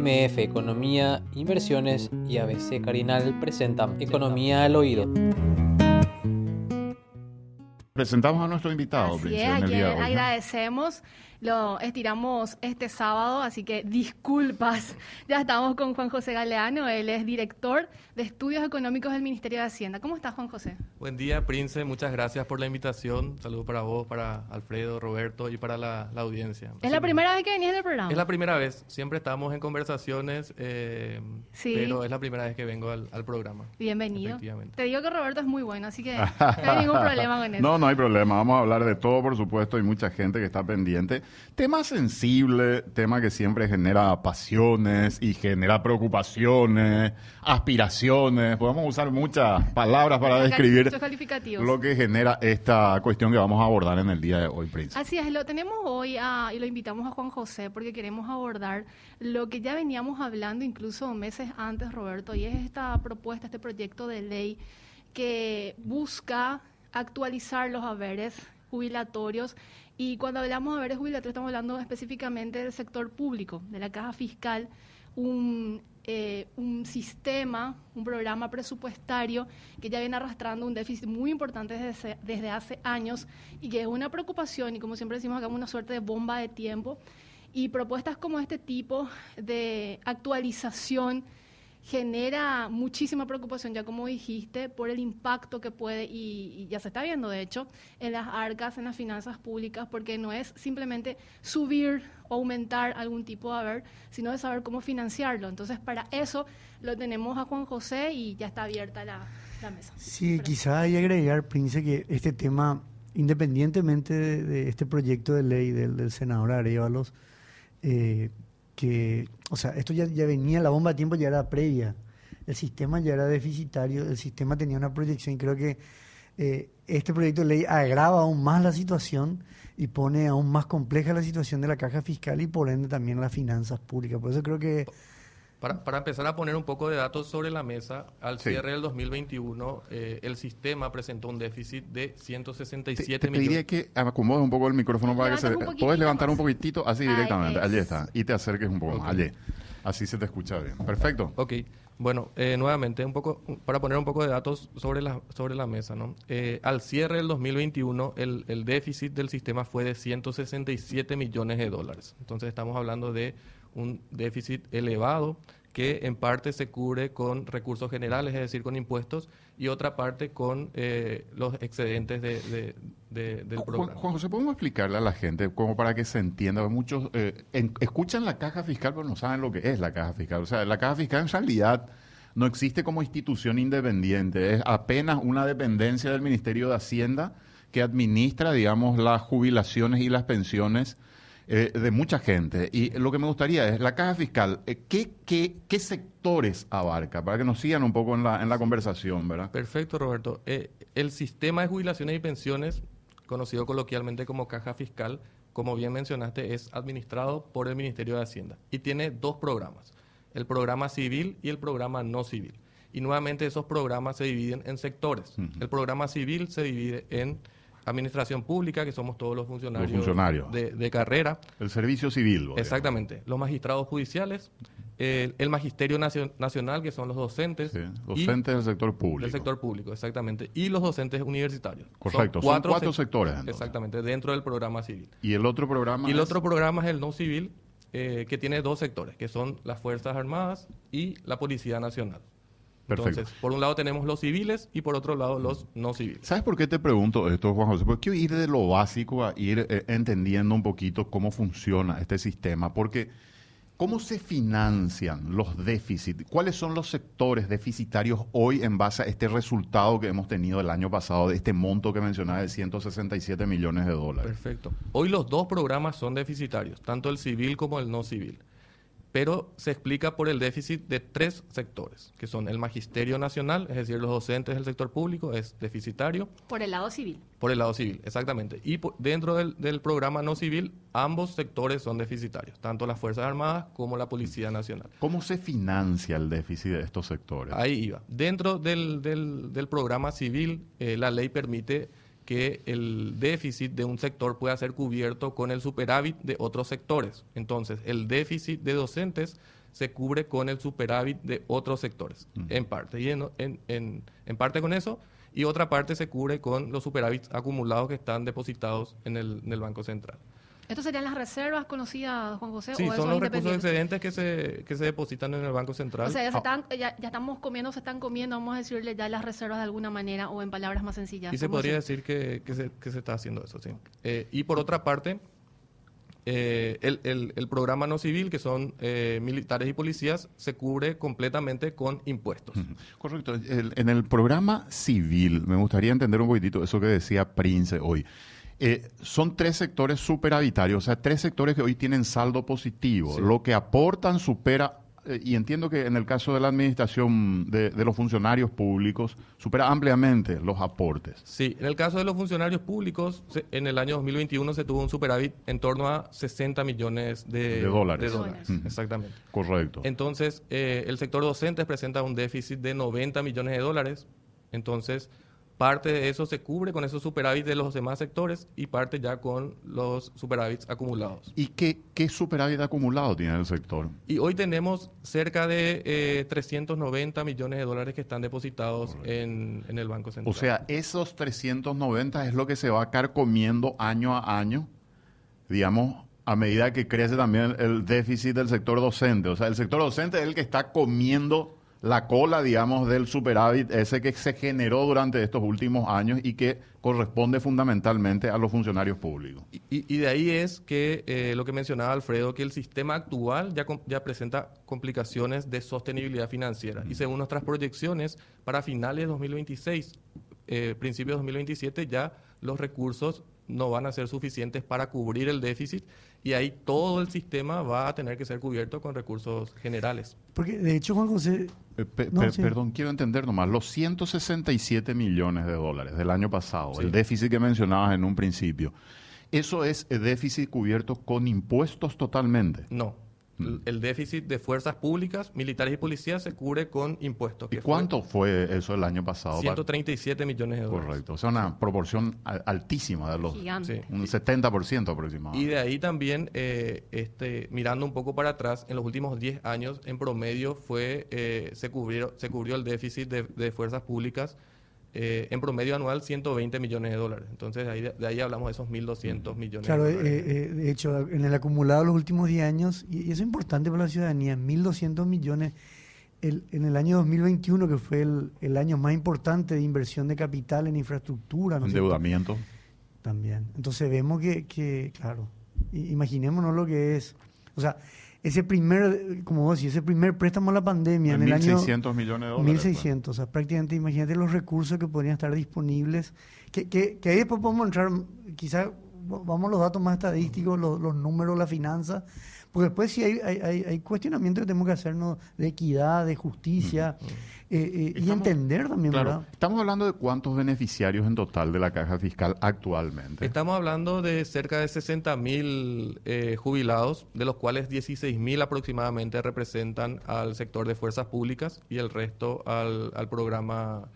MF Economía, Inversiones y ABC Carinal presentan Economía al Oído. Presentamos a nuestro invitado, Así agradecemos. Lo estiramos este sábado, así que disculpas. Ya estamos con Juan José Galeano, él es director de Estudios Económicos del Ministerio de Hacienda. ¿Cómo estás, Juan José? Buen día, Prince. Muchas gracias por la invitación. Saludos para vos, para Alfredo, Roberto y para la, la audiencia. ¿Es la primera vez que venís del programa? Es la primera vez. Siempre estamos en conversaciones, eh, Sí. pero es la primera vez que vengo al, al programa. Bienvenido. Te digo que Roberto es muy bueno, así que no hay ningún problema con eso. No, no hay problema. Vamos a hablar de todo, por supuesto. Hay mucha gente que está pendiente. Tema sensible, tema que siempre genera pasiones y genera preocupaciones, aspiraciones. Podemos usar muchas palabras para describir lo que genera esta cuestión que vamos a abordar en el día de hoy, Prince. Así es, lo tenemos hoy a- y lo invitamos a Juan José porque queremos abordar lo que ya veníamos hablando incluso meses antes, Roberto, y es esta propuesta, este proyecto de ley que busca actualizar los haberes jubilatorios. Y cuando hablamos de haberes jubilatorios estamos hablando específicamente del sector público, de la caja fiscal, un, eh, un sistema, un programa presupuestario que ya viene arrastrando un déficit muy importante desde, desde hace años y que es una preocupación y como siempre decimos acá una suerte de bomba de tiempo. Y propuestas como este tipo de actualización genera muchísima preocupación, ya como dijiste, por el impacto que puede, y, ya se está viendo de hecho, en las arcas, en las finanzas públicas, porque no es simplemente subir o aumentar algún tipo de haber, sino de saber cómo financiarlo. Entonces, para eso lo tenemos a Juan José y ya está abierta la, mesa. Sí, quizá hay agregar, Prince, que este tema, independientemente de, de este proyecto de ley del, del senador Arevalos, eh, que, o sea, esto ya, ya venía, la bomba de tiempo ya era previa, el sistema ya era deficitario, el sistema tenía una proyección y creo que eh, este proyecto de ley agrava aún más la situación y pone aún más compleja la situación de la caja fiscal y por ende también las finanzas públicas. Por eso creo que Para, para empezar a poner un poco de datos sobre la mesa, al Sí. cierre del 2021, eh, el sistema presentó un déficit de Te, 167 te pediría millones. que acomodes un poco el micrófono para que se... Puedes levantar más. un poquitito, así Ahí directamente. es. Allí está. Y te acerques un poco más. Ok. Allí. Así se te escucha bien. Perfecto. Ok, bueno, eh, nuevamente, un poco, para poner un poco de datos sobre la, sobre la mesa, ¿no? Eh, al cierre del 2021, el, el déficit del sistema fue de 167 millones de dólares. Entonces, estamos hablando de un déficit elevado que en parte se cubre con recursos generales, es decir, con impuestos, y otra parte con eh, los excedentes de, de- de- del programa. Juan José, ¿podemos explicarle a la gente como para que se entienda? Muchos eh, en- escuchan la caja fiscal, pero no saben lo que es la caja fiscal. O sea, la caja fiscal en realidad no existe como institución independiente, es apenas una dependencia del Ministerio de Hacienda que administra, digamos, las jubilaciones y las pensiones eh, de mucha gente. Y lo que me gustaría es, la caja fiscal, eh, ¿qué, qué, qué sectores abarca? Para que nos sigan un poco en la, en la conversación, ¿verdad? Perfecto, Roberto. Eh, el sistema de jubilaciones y pensiones, conocido coloquialmente como caja fiscal, como bien mencionaste, es administrado por el Ministerio de Hacienda y tiene dos programas, el programa civil y el programa no civil. Y nuevamente esos programas se dividen en sectores. El programa civil se divide en administración pública, que somos todos los funcionarios, funcionarios. De, de carrera, El servicio civil. digamos. exactamente, los magistrados judiciales, el, el magisterio nacio- nacional, que son los docentes, Sí, y- Docentes del sector público. del sector público, exactamente. Y los docentes universitarios. Correcto, son cuatro sectores, entonces. Exactamente, dentro del programa civil. Y el otro programa. Y el es- otro programa es el no civil, eh, que tiene dos sectores, que son las Fuerzas Armadas y la Policía Nacional. Perfecto. Entonces, por un lado tenemos los civiles y por otro lado los no civiles. ¿Sabes por qué te pregunto esto, Juan José? Porque quiero ir de lo básico a ir eh, entendiendo un poquito cómo funciona este sistema. Porque, ¿cómo se financian los déficits? ¿Cuáles son los sectores deficitarios hoy en base a este resultado que hemos tenido el año pasado, de este monto que mencionaba de 167 millones de dólares? Perfecto. Hoy los dos programas son deficitarios, tanto el civil como el no civil. Pero se explica por el déficit de tres sectores, que son el magisterio nacional, es decir, los docentes del sector público, es deficitario, Por el lado civil. Por el lado civil, exactamente. Y dentro del, del programa no civil, ambos sectores son deficitarios, tanto las Fuerzas Armadas como la Policía Nacional. ¿Cómo se financia el déficit de estos sectores? Ahí iba. Dentro del, del- del programa civil, eh, la ley permite que el déficit de un sector pueda ser cubierto con el superávit de otros sectores. Entonces, el déficit de docentes se cubre con el superávit de otros sectores, en parte. Y en, en, en, en parte con eso, y otra parte se cubre con los superávits acumulados que están depositados en el, en el Banco Central. ¿Estos serían las reservas conocidas, Juan José? Sí, o son los recursos excedentes que se, que se depositan en el Banco Central. O sea, ya, se Ah. están, ya, ya estamos comiendo, se están comiendo, vamos a decirle ya las reservas de alguna manera o en palabras más sencillas. Y se ¿Cómo podría decir que, que se, que se está haciendo eso, sí. Eh, y por otra parte, eh, el, el- el programa no civil, que son eh, militares y policías, se cubre completamente con impuestos. Correcto. El- en el programa civil, me gustaría entender un poquitito eso que decía Prince hoy. Eh, son tres sectores superavitarios, o sea, tres sectores que hoy tienen saldo positivo. Sí. Lo que aportan supera, eh, y entiendo que en el caso de la administración de, de los funcionarios públicos, supera ampliamente los aportes. Sí, en el caso de los funcionarios públicos, se- en el año 2021 se tuvo un superávit en torno a 60 millones de, De dólares. de dólares, Ujú. exactamente. Correcto. Entonces, eh, el sector docentes presenta un déficit de 90 millones de dólares. Entonces, parte de eso se cubre con esos superávits de los demás sectores y parte ya con los superávits acumulados. ¿Y qué, qué superávit acumulado tiene el sector? Y hoy tenemos cerca de eh, 390 millones de dólares que están depositados en, en el Banco Central. O sea, esos 390 es lo que se va carcomiendo año a año, digamos, a medida que crece también el déficit del sector docente. O sea, el sector docente es el que está comiendo la cola, digamos, del superávit, ese que se generó durante estos últimos años y que corresponde fundamentalmente a los funcionarios públicos. Y, de ahí es que eh, lo que mencionaba Alfredo, que el sistema actual ya, presenta complicaciones de sostenibilidad financiera. Y según nuestras proyecciones, para finales de 2026, eh, principios de 2027, ya los recursos no van a ser suficientes para cubrir el déficit y ahí todo el sistema va a tener que ser cubierto con recursos generales. Porque de hecho, Juan José, Eh, pe- No, per- sí. Perdón, quiero entender nomás, los 167 millones de dólares del año pasado, Sí. el déficit que mencionabas en un principio, ¿eso es el déficit cubierto con impuestos totalmente? No. El- El déficit de fuerzas públicas, militares y policías se cubre con impuestos. ¿Y fue cuánto fue eso el año pasado? 137 millones de dólares. Correcto, o sea, una proporción a- altísima de los... Gigante. Sí. Un 70% Y aproximadamente. de ahí también, eh, este, mirando un poco para atrás, en los últimos 10 años, en promedio, fue eh, se, cubrió, se cubrió el déficit de, de fuerzas públicas eh, en promedio anual 120 millones de dólares. Entonces, de ahí, de ahí hablamos de esos 1.200 millones claro, de eh, dólares. eh, de hecho, en el acumulado de los últimos 10 años, y, y eso es importante para la ciudadanía, 1.200 millones el- en el año 2021, que fue el, el año más importante de inversión de capital en infraestructura. ¿no cierto? Endeudamiento. También. Entonces vemos que, que, claro, imaginémonos lo que es. O sea, ese primer, como vos decís, ese primer préstamo a la pandemia en el año... 1.600 millones de dólares. 1.600, o sea, prácticamente imagínate los recursos que podrían estar disponibles, que, que, que ahí después podemos entrar, quizás vamos a los datos más estadísticos, los, los números, la finanza, porque después sí hay, hay, hay, hay cuestionamientos que tenemos que hacernos de equidad, de justicia, eh, eh, y entender también, Claro, ¿verdad? estamos hablando de cuántos beneficiarios en total de la caja fiscal actualmente. Estamos hablando de cerca de 60 mil eh, jubilados, de los cuales 16 mil aproximadamente representan al sector de fuerzas públicas y el resto al, al programa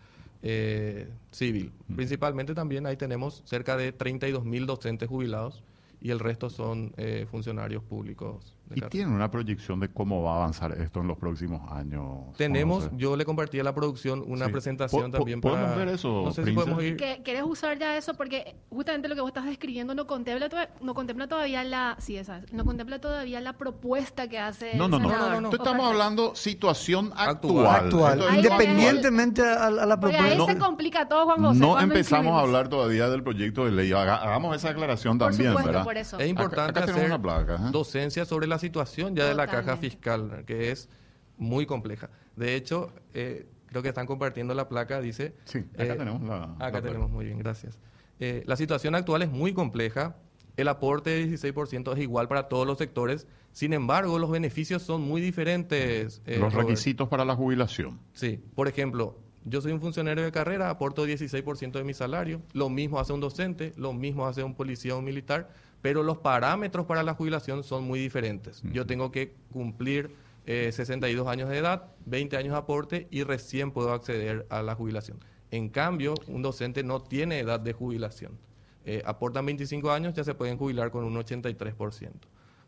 eh, civil. Principalmente también ahí tenemos cerca de 32 mil docentes jubilados y el resto son eh, funcionarios públicos. ¿Y tienen una proyección de cómo va a avanzar esto en los próximos años? Tenemos, yo le compartí a la producción una Sí. presentación Po- po- también ¿podemos para... ver eso, No sé si podemos ir... Que querés usar ya eso porque justamente lo que vos estás describiendo no contempla, toda- no contempla todavía la, sí, esa, es, no contempla todavía la propuesta que hace No, el no, no. No, no, estamos hablando situación Actual. actual. Actual, Ahí independientemente a, a la Porque ahí propuesta. se complica todo, Juan José. no ¿cuándo empezamos a hablar todavía del proyecto de ley. Haga- hagamos esa aclaración Por también, supuesto, ¿verdad? por eso. Es importante Acá- acá tenemos hacer una placa, ¿eh? docencia sobre la situación ya de la caja fiscal, que es muy compleja. De hecho, eh, creo que están compartiendo la placa, dice... Sí, acá eh, tenemos la- la Acá placa. tenemos, muy bien, gracias. Eh, la situación actual es muy compleja. El aporte de 16% es igual para todos los sectores. Sin embargo, los beneficios son muy diferentes. eh, Los Robert. requisitos para la jubilación. Sí, por ejemplo, yo soy un funcionario de carrera, aporto 16% de mi salario, lo mismo hace un docente, lo mismo hace un policía o un militar, pero los parámetros para la jubilación son muy diferentes. Yo tengo que cumplir eh, 62 años de edad, 20 años de aporte y recién puedo acceder a la jubilación. En cambio, un docente no tiene edad de jubilación. Eh, aportan 25 años, ya se pueden jubilar con un 83%.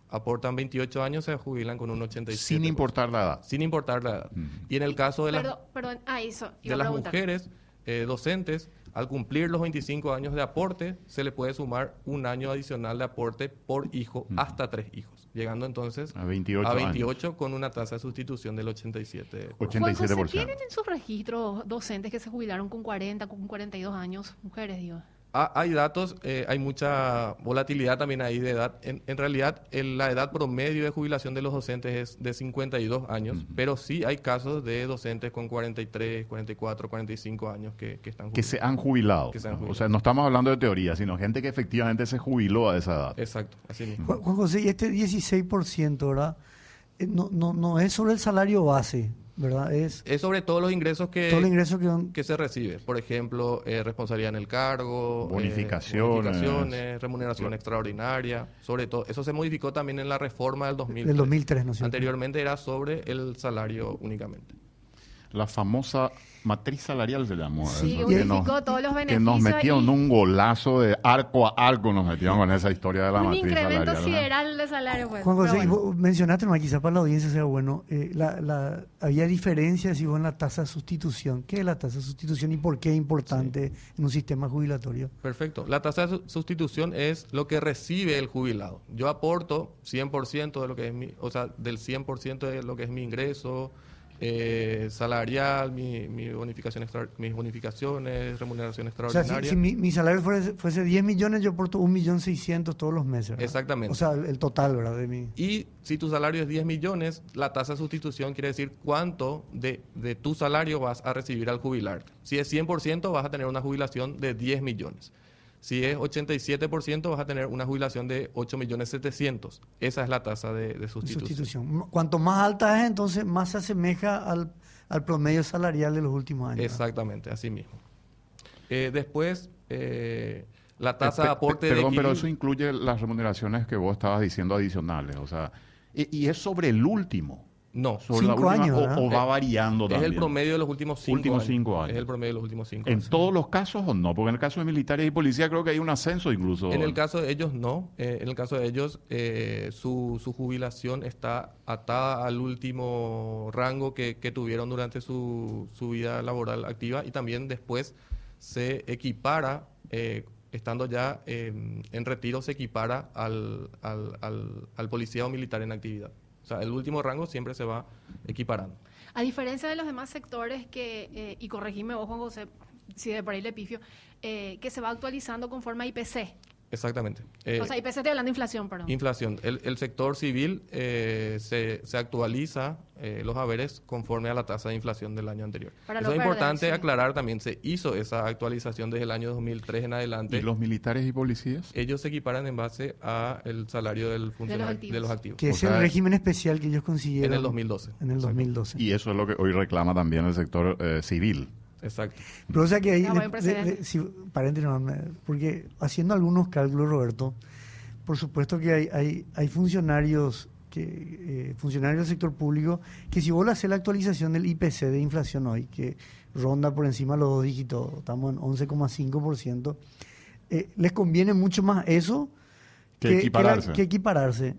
aportan 28 años, se jubilan con un 87%. Sin importar la edad. Sin importar la edad. Y en el caso de las, Perdón, perdón, ah, eso, de las mujeres eh, docentes, al cumplir los 25 años de aporte, se le puede sumar un año adicional de aporte por hijo hasta tres hijos, llegando entonces A 28 a años. 28 con una tasa de sustitución del 87%. Juan José, 87%. ¿tienen en sus registros docentes que se jubilaron con 40, con 42 años? Mujeres, digo. Ah, hay datos, eh, hay mucha volatilidad también ahí de edad. En, en realidad, el- la edad promedio de jubilación de los docentes es de 52 años, pero sí hay casos de docentes con 43, 44, 45 años que, que están Que jubilados. se han jubilado. Que se han ¿no? O jubilado. sea, no estamos hablando de teoría, sino gente que efectivamente se jubiló a esa edad. Exacto, así mismo. Juan Juan José, y este 16%, ¿verdad? Eh, No, no, no es sobre el salario base, ¿verdad? Es Es sobre todos los ingresos que, todo el ingreso que... van- que se recibe. Por ejemplo, eh, responsabilidad en el cargo, eh, Bonificaciones. remuneración extraordinaria. Sobre todo, eso se modificó también en la reforma del 2003. Del 2003, ¿no es cierto? Anteriormente era sobre el salario únicamente. La famosa matriz salarial se llamó. Sí, eso, unificó todos los Que nos beneficios metieron y- un golazo de arco a arco, nos metieron con esa historia de la Un matriz incremento salarial. ¿no? sideral de salario, pues. Juan José, bueno. vos mencionaste, nomás quizás para la audiencia sea bueno, eh, la, la- había diferencias en la tasa de sustitución. ¿Qué es la tasa de sustitución y por qué es importante en un sistema jubilatorio? Perfecto. La tasa de su- sustitución es lo que recibe el jubilado. Yo aporto 100% de lo que es mi, o sea, del 100% de lo que es mi ingreso eh, salarial, mi, mi bonificación extra- mis bonificaciones, remuneración O sea, extraordinaria. si, si mi, mi salario fuese, fuese 10 millones, yo aporto 1.600.000 todos los meses. ¿verdad? Exactamente. O sea, el, el total, ¿verdad? De mi... Y si tu salario es 10 millones, la tasa de sustitución quiere decir cuánto de, de tu salario vas a recibir al jubilarte. Si es 100%, vas a tener una jubilación de 10 millones. Si es 87%, vas a tener una jubilación de 8 millones 700. Esa es la tasa de, sustitución. sustitución. Cuanto más alta es, entonces más se asemeja al, al promedio salarial de los últimos años. ¿verdad? Exactamente, así mismo. Eh, después, eh, la tasa Pe- de aporte Perdón, de pero eso incluye las remuneraciones que vos estabas diciendo adicionales. O sea, y, y es sobre el último. No, Sobre la Cinco última, años, o- ¿verdad? o, va variando es también. el promedio de los últimos cinco Últimos años. cinco años. Es el promedio de los últimos cinco ¿En años. todos los casos o no? Porque en el caso de militares y policía creo que hay un ascenso incluso. En el caso de ellos no. Eh, en el caso de ellos eh, su, su jubilación está atada al último rango que, que tuvieron durante su, su vida laboral activa y también después se equipara, eh, estando ya eh, en retiro, se equipara al, al, al, al policía o militar en actividad. O sea, el último rango siempre se va equiparando. A diferencia de los demás sectores que, eh, y corregime vos, Juan José, si de por ahí le pifio, eh, que se va actualizando conforme a IPC. Exactamente. Eh, o sea, IPC estoy hablando de inflación, perdón. Inflación. El, el sector civil eh, se, se actualiza eh, los haberes conforme a la tasa de inflación del año anterior. Para Eso es importante sí. aclarar también. Se hizo esa actualización desde el año 2003 en ¿Y adelante. los militares y policías? Ellos se equiparan en base a el salario del funcionario de los activos. Que O es sea, el régimen especial que ellos consiguieron. En el 2012. En el Exacto. 2012. Y eso es lo que hoy reclama también el sector eh, civil. Exacto. Pero o sea que ahí, Ah, si- nomás, me- porque haciendo algunos cálculos, Roberto, por supuesto que hay, hay, hay funcionarios que eh, funcionarios del sector público que si vos le haces la actualización del IPC de inflación hoy, que ronda por encima de los dos dígitos, estamos en 11,5%, eh, les conviene mucho más eso Que equipararse. la- que equipararse.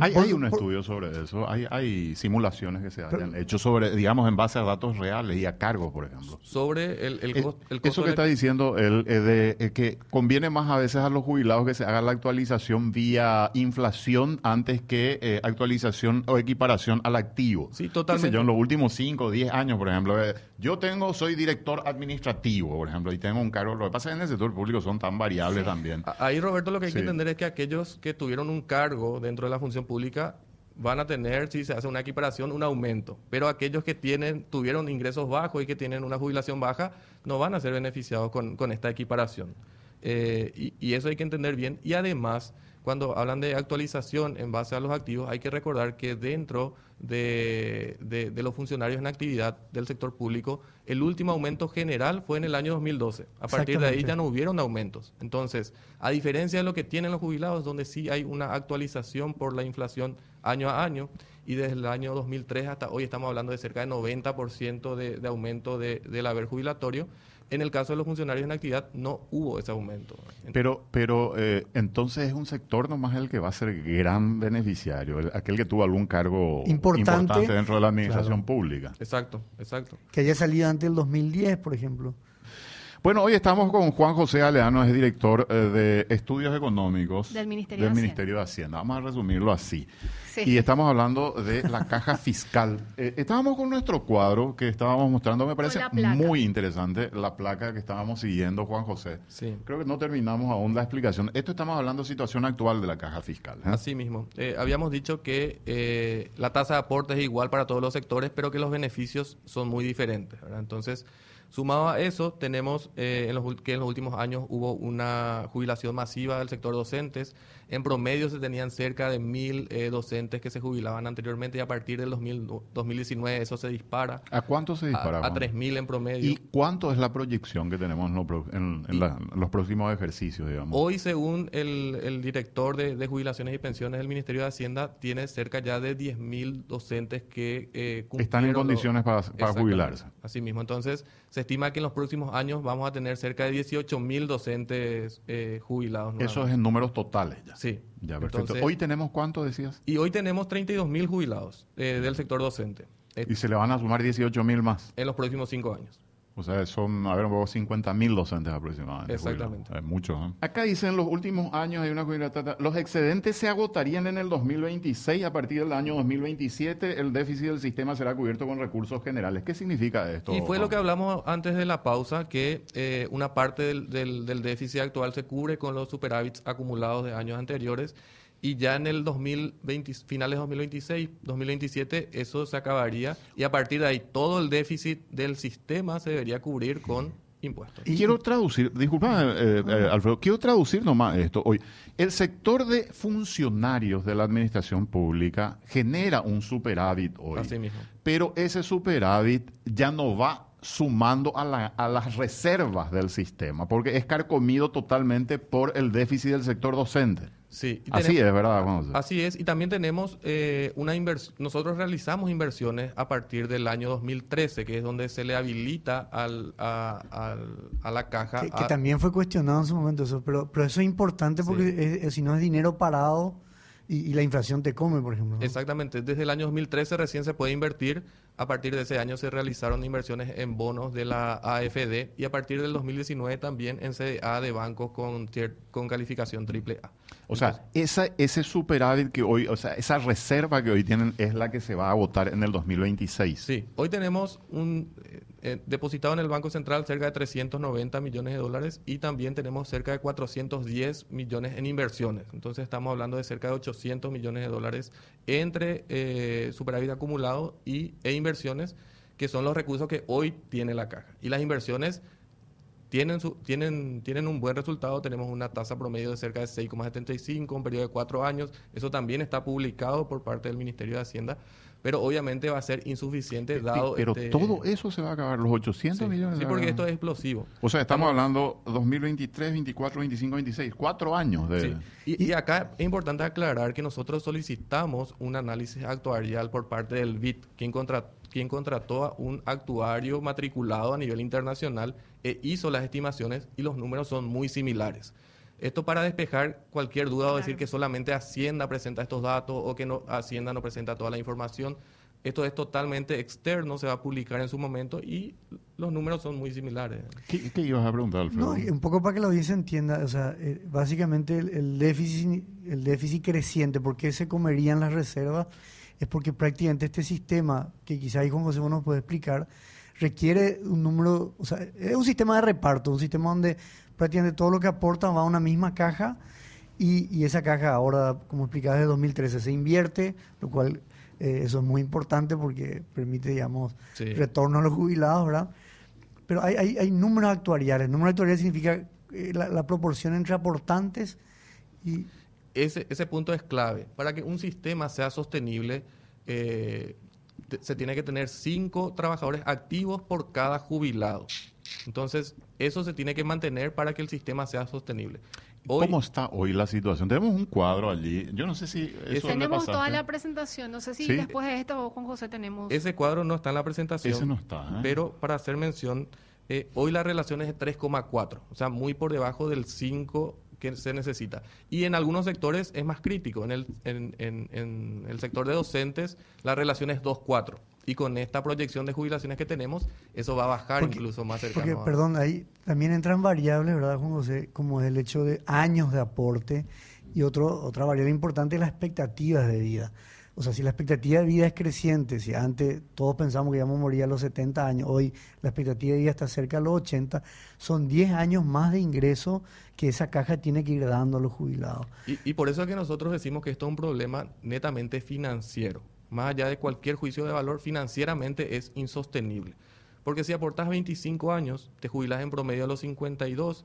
Hay, Por- hay un por- estudio sobre eso, hay, hay simulaciones que se Pero- hayan hecho sobre, digamos, en base a datos reales y a cargos, por ejemplo. Sobre el, el, Eh, cos- el costo Eso que está diciendo él, eh, de, eh, que conviene más a veces a los jubilados que se haga la actualización vía inflación antes que eh, actualización o equiparación al activo. Sí, totalmente. yo, en los últimos 5 o 10 años, por ejemplo, eh, yo tengo, soy director administrativo, por ejemplo, y tengo un cargo. Lo que pasa es que en el sector público son tan variables también. Ahí, Roberto, lo que hay Sí. que entender es que aquellos que tuvieron un cargo dentro de la función pública van a tener, si se hace una equiparación, un aumento. Pero aquellos que tienen, tuvieron ingresos bajos y que tienen una jubilación baja, no van a ser beneficiados con, con esta equiparación. Eh, y, y eso hay que entender bien. Y además, cuando hablan de actualización en base a los activos, hay que recordar que dentro de, de- de los funcionarios en actividad del sector público, el último aumento general fue en el año 2012. A partir de ahí ya no hubieron aumentos. Entonces, a diferencia de lo que tienen los jubilados, donde sí hay una actualización por la inflación año a año, y desde el año 2003 hasta hoy estamos hablando de cerca de 90% de, de aumento de- del haber jubilatorio, En el caso de los funcionarios en actividad no hubo ese aumento. Pero, pero eh, entonces es un sector nomás el que va a ser gran beneficiario, el- aquel que tuvo algún cargo Importante. dentro de la administración Claro. pública. Exacto, exacto. Que haya salido antes del 2010, por ejemplo. Bueno, hoy estamos con Juan José Aleano, es director eh, de Estudios Económicos Del Ministerio del de Ministerio de Hacienda. Vamos a resumirlo así. Sí. Y estamos hablando de la caja fiscal. Eh, estábamos con nuestro cuadro que estábamos mostrando, me parece muy interesante la placa que estábamos siguiendo, Juan José. Sí. Creo que no terminamos aún la explicación. Esto estamos hablando de situación actual de la caja fiscal. ¿eh? Así mismo. Eh, habíamos dicho que eh, la tasa de aporte es igual para todos los sectores, pero que los beneficios son muy diferentes. ¿verdad? Entonces, sumado a eso, tenemos eh, en los, que en los últimos años hubo una jubilación masiva del sector docentes. En promedio se tenían cerca de mil eh, docentes que se jubilaban anteriormente y a partir del 2000 2019 eso se dispara ¿A cuánto se dispara? a, Juan? 3.000 en promedio. ¿Y cuánto es la proyección que tenemos en, lo en- la- los próximos ejercicios, digamos? Hoy, según el, el director de, de jubilaciones y pensiones del Ministerio de Hacienda, tiene cerca ya de 10.000 docentes que eh, Están en lo- condiciones para, jubilarse. Así mismo. Entonces, se estima que en los próximos años vamos a tener cerca de 18.000 docentes eh, jubilados. Eso es en números totales ya. Sí. Ya, perfecto. Entonces- Hoy tenemos cuánto decías? Y hoy tenemos 32.000 jubilados eh, del sector docente Y se le van a sumar 18 mil más. en los próximos cinco años. O sea, son, a ver, un poco 50 mil docentes aproximadamente. Exactamente. jubilados. Es mucho. ¿eh? Acá dicen, en los últimos años hay una Los excedentes se agotarían en el 2026. A partir del año 2027, el déficit del sistema será cubierto con recursos generales. ¿Qué significa esto? Y fue lo que hablamos antes de la pausa, que eh, una parte del, del- del déficit actual se cubre con los superávits acumulados de años anteriores y ya en el 2020, finales de 2026, 2027, eso se acabaría y a partir de ahí todo el déficit del sistema se debería cubrir con impuestos. Y quiero traducir, disculpa, eh, eh, Alfredo, quiero traducir nomás esto hoy. El sector de funcionarios de la administración pública genera un superávit hoy. Así mismo. Pero ese superávit ya no va sumando a, la- a las reservas del sistema, porque es carcomido totalmente por el déficit del sector docente. Sí, Así es, ¿verdad? José? Así es, y también tenemos eh, una inversión, nosotros realizamos inversiones a partir del año 2013, que es donde se le habilita al, a, al- a la caja. Que, también fue cuestionado en su momento eso, pero, pero eso es importante porque Sí. es- es- si no es dinero parado y, y la inflación te come, por ejemplo. ¿no? Exactamente, desde el año 2013 recién se puede invertir, a partir de ese año se realizaron inversiones en bonos de la AFD y a partir del 2019 también en CDA de bancos con, con calificación triple A. O sea, esa, ese superávit que hoy, o sea, esa reserva que hoy tienen es la que se va a agotar en el 2026. Sí, hoy tenemos un eh, depositado en el Banco Central cerca de 390 millones de dólares y también tenemos cerca de 410 millones en inversiones. Entonces estamos hablando de cerca de 800 millones de dólares entre eh, superávit acumulado y, e inversiones, que son los recursos que hoy tiene la caja. Y las inversiones tienen, su- tienen, tienen un buen resultado, tenemos una tasa promedio de cerca de 6,75, un periodo de cuatro años, eso también está publicado por parte del Ministerio de Hacienda, pero obviamente va a ser insuficiente dado... Pero este- todo eso se va a acabar, los 800 Sí, millones. sí, porque esto es explosivo. O sea, estamos hablando 2023, 24, 25, 26, cuatro años de... Sí. Y, y acá es importante aclarar que nosotros solicitamos un análisis actuarial por parte del BIT, quien, contra- quien contrató a un actuario matriculado a nivel internacional e hizo las estimaciones y los números son muy similares. Esto para despejar cualquier duda o decir que solamente Hacienda presenta estos datos o que no, Hacienda no presenta toda la información. Esto es totalmente externo, se va a publicar en su momento y los números son muy similares. ¿Qué, qué ibas a preguntar, Alfredo? No, un poco para que la audiencia entienda, o sea, eh, básicamente el, el déficit, el déficit creciente, ¿por qué se comerían las reservas? Es porque prácticamente este sistema, que quizá ahí Juan José nos puede explicar, requiere un número, o sea, es un sistema de reparto, un sistema donde prácticamente todo lo que aporta va a una misma caja y, y esa caja ahora, como explicaba, desde 2013 se invierte, lo cual eh, eso es muy importante porque permite, digamos, Sí. retorno a los jubilados, ¿verdad? Pero hay, hay, hay números actuariales. Número actuarial significa eh, la, la proporción entre aportantes y... ese, ese punto es clave. Para que un sistema sea sostenible, eh, se tiene que tener cinco trabajadores activos por cada jubilado. Entonces, eso se tiene que mantener para que el sistema sea sostenible. Hoy, ¿Cómo está hoy la situación? Tenemos un cuadro allí. Yo no sé si eso Tenemos toda la presentación. No sé si Sí. después de esto, Juan José, tenemos. ese cuadro no está en la presentación. Ese no está, ¿eh? Pero para hacer mención, Eh, hoy la relación es de 3,4, o sea, muy por debajo del 5 que se necesita. Y en algunos sectores es más crítico. En el, en, en, en el sector de docentes la relación es 2,4. Y con esta proyección de jubilaciones que tenemos, eso va a bajar Porque- incluso más cercano. Porque, a- perdón, ahí también entran variables, ¿verdad, Juan José? Como es el hecho de años de aporte y otro, otra variable importante es las expectativas de vida. O sea, si la expectativa de vida es creciente, si antes todos pensamos que íbamos a morir a los 70 años, hoy la expectativa de vida está cerca de los 80, son 10 años más de ingreso que esa caja tiene que ir dando a los jubilados. Y, y por eso es que nosotros decimos que esto es un problema netamente financiero. Más allá de cualquier juicio de valor, financieramente es insostenible. Porque si aportas 25 años, te jubilas en promedio a los 52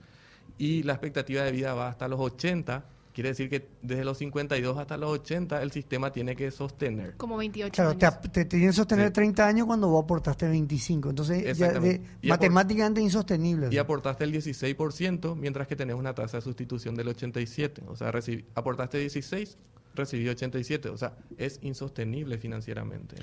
y la expectativa de vida va hasta los 80, quiere decir que desde los 52 hasta los 80 el sistema tiene que sostener. Como 28 Claro, años. te, ap- te, te tienen que sostener Sí. 30 años cuando vos aportaste 25. Entonces, ya de, matemáticamente insostenible. Y aportaste el 16%, mientras que tenés una tasa de sustitución del 87. O sea, aportaste 16, recibí 87. O sea, es insostenible financieramente.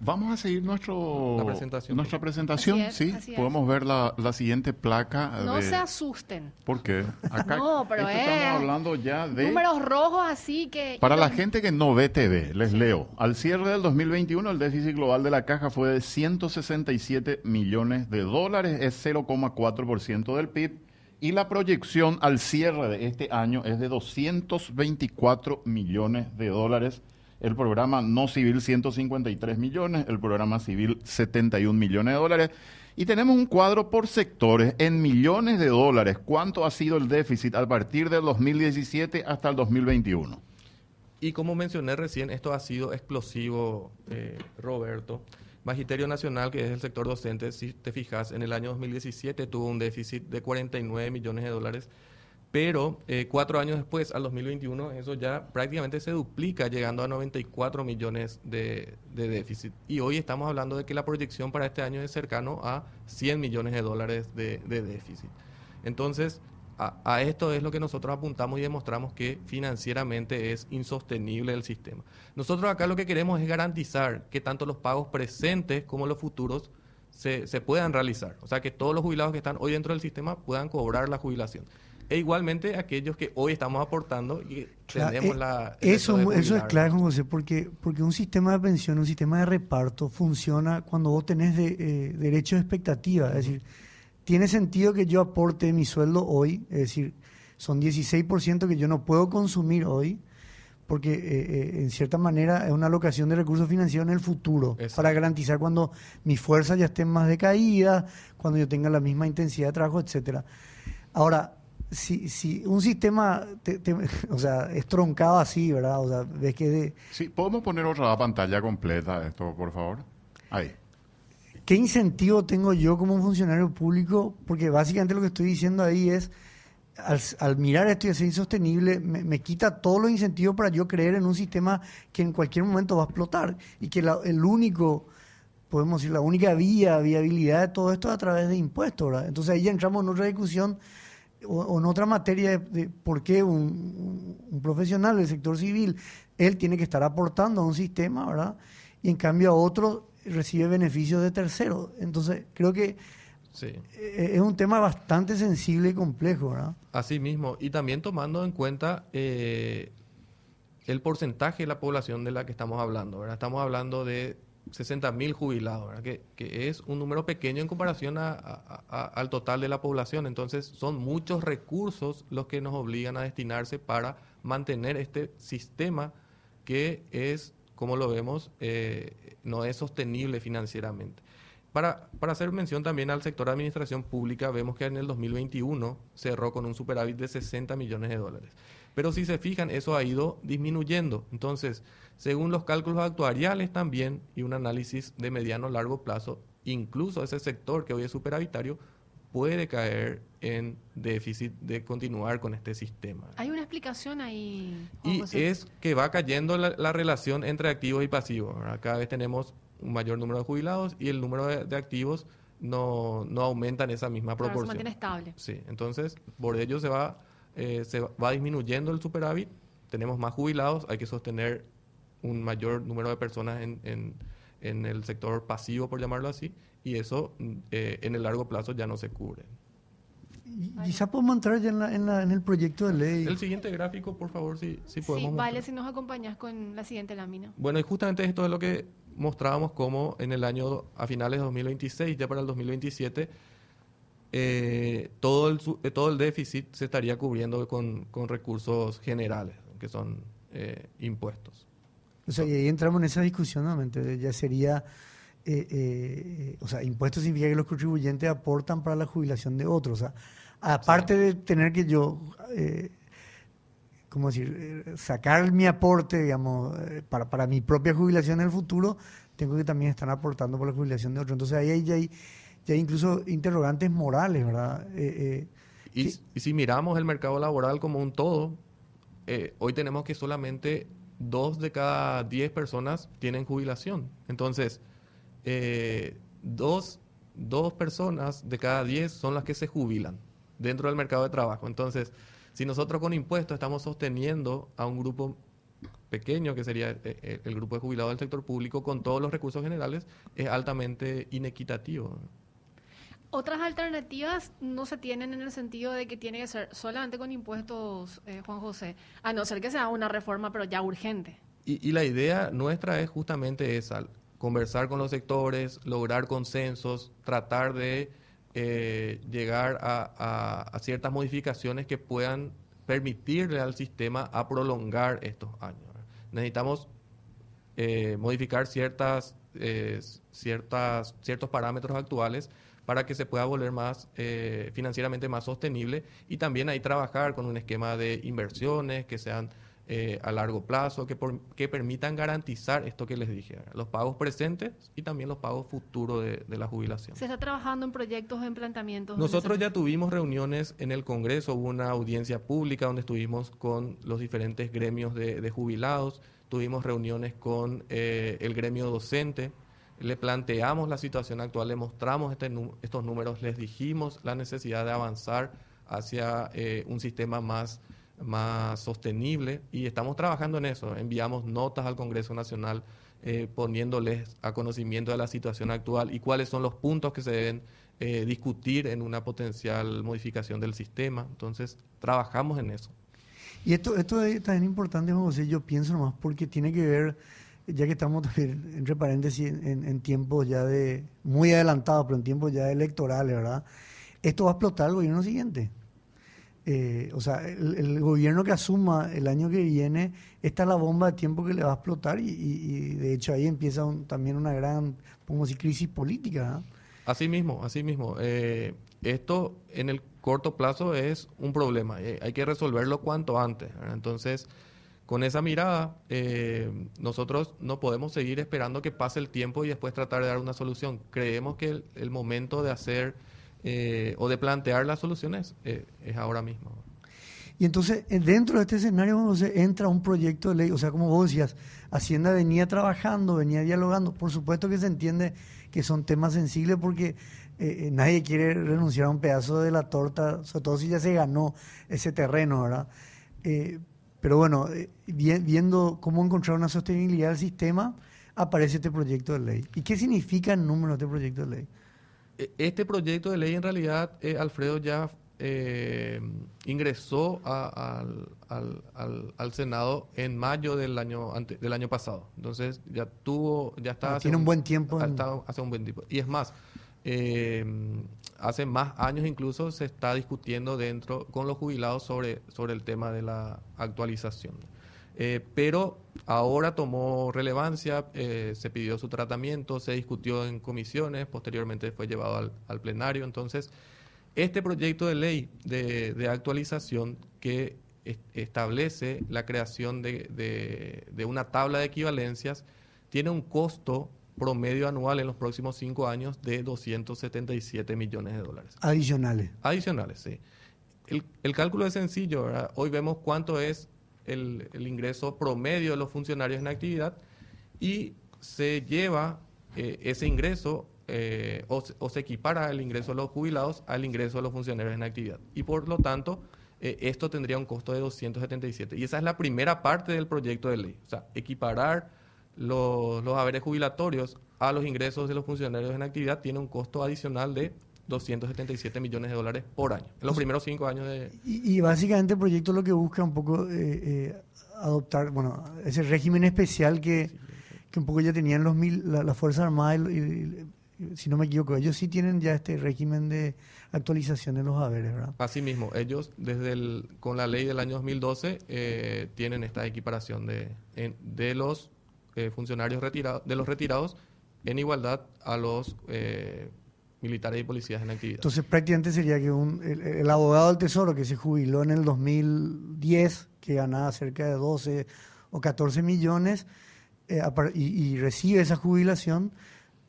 Vamos a seguir nuestro, La presentación. nuestra presentación. Es, sí, podemos ver la, la siguiente placa. No de- se asusten. ¿Por qué? Acá No, pero esto es- estamos hablando ya de... Números rojos así que... Para la gente que no ve TV, les leo. Al cierre del 2021, el déficit global de la caja fue de 167 millones de dólares, es 0,4% del PIB. Y la proyección al cierre de este año es de 224 millones de dólares. El programa no civil 153 millones, el programa civil 71 millones de dólares. Y tenemos un cuadro por sectores en millones de dólares. ¿Cuánto ha sido el déficit a partir del 2017 hasta el 2021? Y como mencioné recién, esto ha sido explosivo, eh, Roberto. Magisterio Nacional, que es el sector docente, si te fijas, en el año 2017 tuvo un déficit de 49 millones de dólares, pero eh, cuatro años después, al 2021, eso ya prácticamente se duplica, llegando a 94 millones de, déficit. Y hoy estamos hablando de que la proyección para este año es cercano a 100 millones de dólares de déficit. Entonces, a, a esto es lo que nosotros apuntamos y demostramos que financieramente es insostenible el sistema. Nosotros acá lo que queremos es garantizar que tanto los pagos presentes como los futuros se, se puedan realizar. O sea, que todos los jubilados que están hoy dentro del sistema puedan cobrar la jubilación. E igualmente aquellos que hoy estamos aportando y Claro, tenemos eh, la... eso, eso es Juan José, porque, porque un sistema de pensión, un sistema de reparto funciona cuando vos tenés de, eh, derecho de expectativa. Es decir, tiene sentido que yo aporte mi sueldo hoy, es decir, son 16% que yo no puedo consumir hoy, porque eh, eh, en cierta manera es una alocación de recursos financieros en el futuro, Exacto. para garantizar cuando mis fuerzas ya estén más decaídas, cuando yo tenga la misma intensidad de trabajo, etcétera. Ahora, si, si un sistema, te- te- o sea, es troncado así, ¿verdad? O sea, ves que de, Sí, ¿podemos poner otra pantalla completa de esto, por favor? Ahí. ¿Qué incentivo tengo yo como un funcionario público? Porque básicamente lo que estoy diciendo ahí es, al, mirar esto y hacer insostenible, me, quita todos los incentivos para yo creer en un sistema que en cualquier momento va a explotar y que el único, podemos decir, la única vía, viabilidad de todo esto es a través de impuestos. Entonces ahí ya entramos en otra discusión o, en otra materia de, por qué un, profesional del sector civil, él tiene que estar aportando a un sistema, ¿verdad? Y en cambio a otro recibe beneficios de terceros. Entonces creo que Sí. eh, es un tema bastante sensible y complejo, ¿verdad? Así mismo, y también tomando en cuenta eh, el porcentaje de la población de la que estamos hablando, ¿verdad? Estamos hablando de 60 mil jubilados, ¿verdad? Que, que es un número pequeño en comparación a- a- a- al total de la población. Entonces, son muchos recursos los que nos obligan a destinarse para mantener este sistema que es, como lo vemos, eh, no es sostenible financieramente. Para, para hacer mención también al sector de administración pública, vemos que en el 2021 cerró con un superávit de 60 millones de dólares. Pero si se fijan, eso ha ido disminuyendo. Entonces, según los cálculos actuariales también y un análisis de mediano largo plazo, incluso ese sector que hoy es superavitario puede caer en déficit de continuar con este sistema. Hay una explicación ahí. Juan Y José. es que va cayendo la, la relación entre activos y pasivos. ¿verdad? Cada vez tenemos un mayor número de jubilados y el número de, de activos no, no aumenta en esa misma Claro, se proporción. mantiene estable. Sí, entonces por ello se va, eh, se va- va disminuyendo el superávit, tenemos más jubilados, hay que sostener un mayor número de personas en, en- en el sector pasivo, por llamarlo así, y eso eh, en el largo plazo ya no se cubre. Y quizá podemos entrar ya en, la- en la- en el proyecto de ley. El siguiente gráfico, por favor, si, si Sí, podemos. vale, mostrar. si nos acompañas con la siguiente lámina. Bueno, y justamente esto es lo que mostrábamos como en el año, a finales de 2026, ya para el 2027, eh, todo, el, eh, todo el déficit se estaría cubriendo con, con recursos generales, que son eh, impuestos. O sea, y ahí entramos en esa discusión nuevamente. Ya sería, eh, eh, o sea, impuestos significa que los contribuyentes aportan para la jubilación de otros. O sea, aparte de tener que yo, eh, ¿cómo decir?, eh, sacar mi aporte, digamos, eh, para, para mi propia jubilación en el futuro, tengo que también estar aportando por la jubilación de otros. Entonces ahí hay, ya hay, ya hay incluso interrogantes morales, ¿verdad? Eh, eh, Y, si miramos el mercado laboral como un todo, eh, hoy tenemos que solamente dos de cada diez personas tienen jubilación. Entonces, eh, dos, dos personas de cada diez son las que se jubilan dentro del mercado de trabajo. Entonces, si nosotros con impuestos estamos sosteniendo a un grupo pequeño, que sería eh, eh, el grupo de jubilados del sector público, con todos los recursos generales, es altamente inequitativo. Otras alternativas no se tienen en el sentido de que tiene que ser solamente con impuestos, eh, Juan José, a no ser que sea una reforma, pero ya urgente. Y, y la idea nuestra es justamente esa, conversar con los sectores, lograr consensos, tratar de eh, llegar a, ciertas modificaciones que puedan permitirle al sistema a prolongar estos años. Necesitamos eh, modificar ciertas, eh, ciertas, ciertos parámetros actuales para que se pueda volver más financieramente más sostenible y también ahí trabajar con un esquema de inversiones que sean eh, a largo plazo, que, por- que permitan garantizar esto que les dije, los pagos presentes y también los pagos futuros de, de la jubilación. Se está trabajando en proyectos, en planteamientos. en Nosotros ya tuvimos reuniones en el Congreso, hubo una audiencia pública donde estuvimos con los diferentes gremios de, de jubilados, tuvimos reuniones con eh, el gremio docente, le planteamos la situación actual, le mostramos este estos números, les dijimos la necesidad de avanzar hacia eh, un sistema más, más sostenible y estamos trabajando en eso. Enviamos notas al Congreso Nacional eh, poniéndoles a conocimiento de la situación actual y cuáles son los puntos que se deben eh, discutir en una potencial modificación del sistema. Entonces, trabajamos en eso. Y esto, esto es también importante, José, yo pienso nomás, porque tiene que ver, ya que estamos también, entre paréntesis, en, en tiempos ya de, muy adelantados, pero en tiempos ya electorales, ¿verdad? Esto va a explotar el gobierno siguiente. Eh, o sea, el, el gobierno que asuma el año que viene, esta es la bomba de tiempo que le va a explotar y, y- de hecho ahí empieza un- también una gran, podemos decir, crisis política. ¿ah? Así mismo, así mismo. Eh, esto en el corto plazo es un problema. eh, hay que resolverlo cuanto antes. ¿verdad? Entonces, con esa mirada, eh, nosotros no podemos seguir esperando que pase el tiempo y después tratar de dar una solución. Creemos que el, el momento de hacer eh, o de plantear las soluciones eh, es ahora mismo. Y entonces, eh, dentro de este escenario, José, entra un proyecto de ley, o sea, como vos decías, Hacienda venía trabajando, venía dialogando. Por supuesto que se entiende que son temas sensibles porque nadie quiere renunciar a un pedazo de la torta, sobre todo si ya se ganó ese terreno, ¿verdad? Pero bueno, vi- viendo cómo encontrar una sostenibilidad del sistema, aparece este proyecto de ley. ¿Y qué significa el número de este proyecto de ley? E- Este proyecto de ley en realidad, eh, Alfredo, ya eh, ingresó a- al, al- al- al Senado en mayo del año ante- del año pasado. Entonces ya tuvo, ya está Ah, hace tiene un buen tiempo en- estado hace un buen tiempo. Y es más, eh, hace más años incluso se está discutiendo dentro con los jubilados sobre, sobre el tema de la actualización. Eh, pero ahora tomó relevancia, eh, se pidió su tratamiento, se discutió en comisiones, posteriormente fue llevado al, al plenario. Entonces, este proyecto de ley de, de actualización que es- establece la creación de, de- de una tabla de equivalencias tiene un costo promedio anual en los próximos cinco años de 277 millones de dólares. Adicionales. Adicionales, sí. El, el cálculo es sencillo, ¿verdad? Hoy vemos cuánto es el, ingreso promedio de los funcionarios en actividad y se lleva eh, ese ingreso eh, o, se- o se equipara el ingreso de los jubilados al ingreso de los funcionarios en actividad. Y por lo tanto, eh, esto tendría un costo de 277. Y esa es la primera parte del proyecto de ley. O sea, equiparar los, los haberes jubilatorios a los ingresos de los funcionarios en actividad tiene un costo adicional de 277 millones de dólares por año, en los primeros cinco años de... Y, y básicamente el proyecto lo que busca un poco eh, eh, adoptar, bueno, ese régimen especial que, que un poco ya tenían los mil, la, las Fuerzas Armadas, y, si no me equivoco, ellos sí tienen ya este régimen de actualización de los haberes, ¿verdad? Asimismo, ellos desde el, con la ley del año 2012 eh, tienen esta equiparación de, en- de los eh, funcionarios retirados, de los retirados en igualdad a los militares y policías en actividad. Entonces prácticamente sería que un, el, abogado del Tesoro que se jubiló en el 2010, que ganaba cerca de 12 o 14 millones, eh, y recibe esa jubilación,